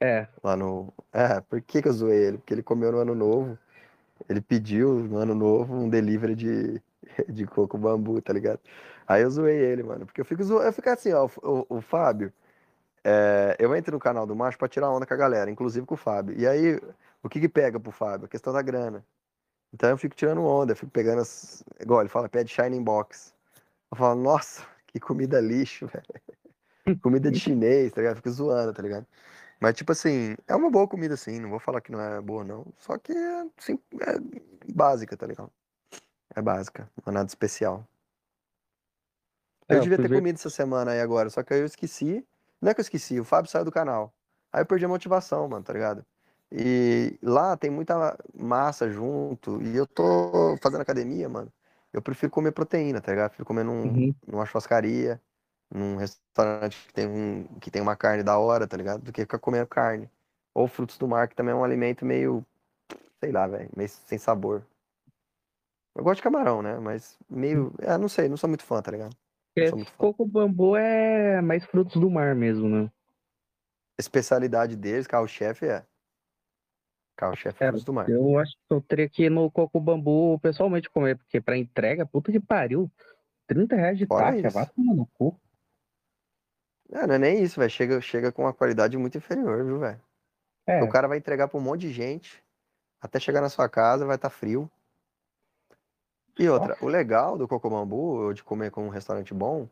É, Lá no. É, por que, que eu zoei ele? Porque ele comeu no ano novo. Ele pediu no ano novo um delivery de, de coco bambu, tá ligado? Aí eu zoei ele, mano. Porque eu fico zoando. Eu fico assim, ó, o, o Fábio. é, eu entro no canal do Macho pra tirar onda com a galera, inclusive com o Fábio. E aí, o que que pega pro Fábio? A questão da grana. Então eu fico tirando onda, eu fico pegando as. Igual ele fala, pede Shining Box. Eu falo, nossa, que comida lixo, velho. Comida de chinês, tá ligado? Eu fico zoando, tá ligado? Mas, tipo assim, é uma boa comida, sim. Não vou falar que não é boa, não. Só que é, sim, é básica, tá ligado? É básica, não é nada especial. É, Eu devia ter comido essa semana aí agora, só que aí eu esqueci. Não é que eu esqueci, o Fábio saiu do canal. Aí eu perdi a motivação, mano, tá ligado? E lá tem muita massa junto, e eu tô fazendo academia, mano. Eu prefiro comer proteína, tá ligado? prefiro comer num, Uhum. numa churrascaria, num restaurante que tem, um, que tem uma carne da hora, tá ligado? Do que ficar comendo carne. Ou frutos do mar, que também é um alimento meio, sei lá, velho, meio sem sabor. Eu gosto de camarão, né? Mas meio. É, não sei, não sou muito fã, tá ligado? Fã. coco bambu é mais frutos do mar mesmo, né? especialidade deles, carro-chefe é. Carro-chefe é frutos do mar. Eu acho que eu teria que ir no coco bambu pessoalmente comer, porque pra entrega, puta que pariu. 30 reais de Fora taxa, vai tomar no cu. É, não é nem isso, velho. Chega, chega com uma qualidade muito inferior, viu, velho? É, O cara vai entregar pra um monte de gente, até chegar na sua casa vai estar frio. E outra, o legal do Cocobambu, ou de comer com um restaurante bom,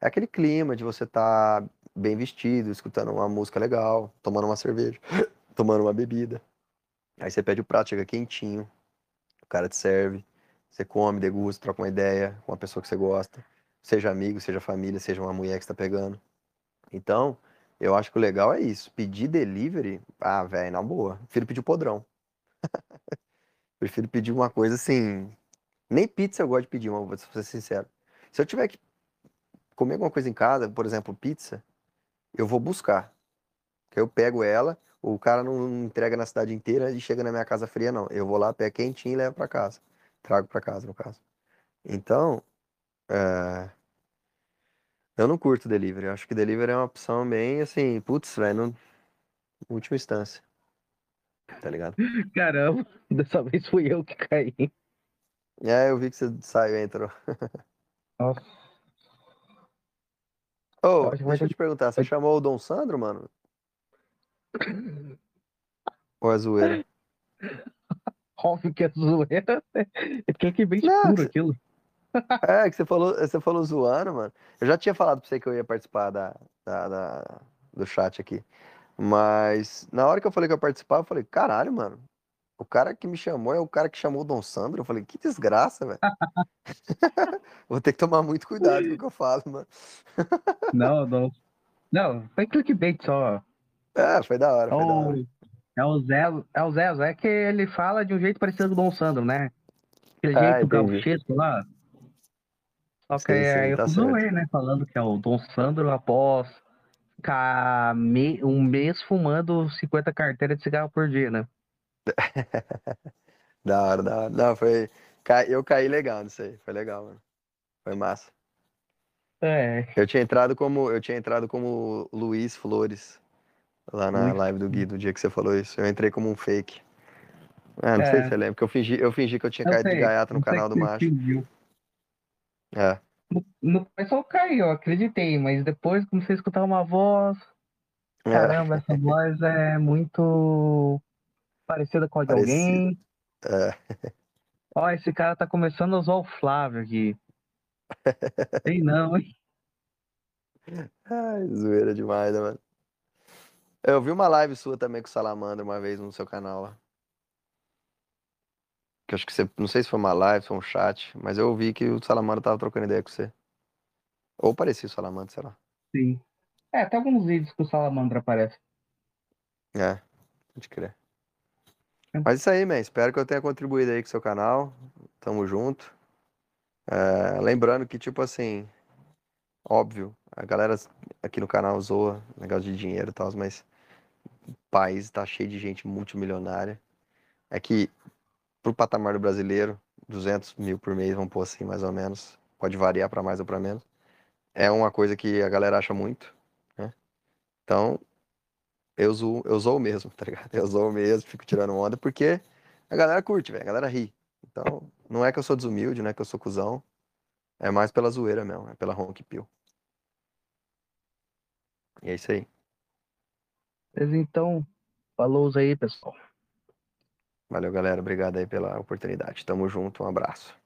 é aquele clima de você estar bem vestido, escutando uma música legal, tomando uma cerveja, tomando uma bebida. Aí você pede o prato, chega quentinho, o cara te serve, você come, degusta, troca uma ideia com uma pessoa que você gosta, seja amigo, seja família, seja uma mulher que você tá pegando. Então, eu acho que o legal é isso. Pedir delivery, ah, velho, na boa. Prefiro pedir podrão. Prefiro pedir uma coisa assim. Nem pizza eu gosto de pedir, mas vou ser sincero. Se eu tiver que comer alguma coisa em casa, por exemplo, pizza, eu vou buscar. Eu pego ela, o cara não entrega na cidade inteira e chega na minha casa fria, não. Eu vou lá, pego quentinho e levo pra casa. Trago pra casa, no caso. Então, é, eu não curto delivery. Eu acho que delivery é uma opção bem assim, putz, velho, última instância. Tá ligado? caramba, dessa vez fui eu que caí. É, eu vi que você saiu e entrou. Nossa. Ô, vai deixa eu te perguntar, você chamou o Dom Sandro, mano? Ou é zoeira? Óbvio que é zoeira. É porque que bem escuro aquilo. É, que você falou, você falou zoando, mano. Eu já tinha falado pra você que eu ia participar da, da- da- do chat aqui. Mas na hora que eu falei que eu ia participar, eu falei, caralho, mano. O cara que me chamou é o cara que chamou o Dom Sandro. Eu falei, que desgraça, velho. Vou ter que tomar muito cuidado com o que eu falo, mano. Não, não. Não, foi clickbait só. É, foi da hora, É foi da hora. o, é o Zé, é o Zé, Zé que ele fala de um jeito parecido com o Dom Sandro, né? Aquele Ah, jeito gauchesco lá. Só que Sim, sim, aí eu tá zoei, né? Falando que é o Dom Sandro após ficar me- um mês fumando 50 carteiras de cigarro por dia, né? Da hora, da hora. Não, foi. Eu caí legal nisso aí. Foi legal, mano. Foi massa. É, Eu tinha entrado como. Eu tinha entrado como Luiz Flores. Lá na Luiz live do Gui, do dia que você falou isso. Eu entrei como um fake. Ah, não sei É. se você lembra, porque eu fingi, eu fingi que eu tinha eu caído de sei, gaiato no sei canal do macho. fingiu. É. No, no começo eu caí, eu acreditei, mas depois comecei a escutar uma voz. É. Caramba, essa voz é muito parecida com a de Parecida. alguém. É. Ó, esse cara tá começando a usar o Flávio aqui. Sei não, hein? Ai, zoeira demais, né, mano? Eu vi uma live sua também com o Salamandra uma vez no seu canal lá. Que eu acho que você. Não sei se foi uma live, se foi um chat, mas eu vi que o Salamandra tava trocando ideia com você. Ou parecia o Salamandra, sei lá. Sim. É, tem alguns vídeos que o Salamandra aparece. É, pode crer. É. Mas isso aí, man. Espero que eu tenha contribuído aí com o seu canal. Tamo junto. É, lembrando que, tipo assim, óbvio, a galera aqui no canal zoa negócio de dinheiro e tal, mas o país tá cheio de gente multimilionária. É que, pro patamar do brasileiro, 200 mil por mês, vamos pôr assim, mais ou menos. Pode variar pra mais ou pra menos. É uma coisa que a galera acha muito, né? Então, eu zoo, eu zoo mesmo, tá ligado? Eu zoo mesmo, fico tirando onda, porque a galera curte, velho, a galera ri. Então, não é que eu sou desumilde, não é que eu sou cuzão. É mais pela zoeira mesmo, é pela ronk pill. E é isso aí. Mas então, falou aí, pessoal. Valeu, galera. Obrigado aí pela oportunidade. Tamo junto, um abraço.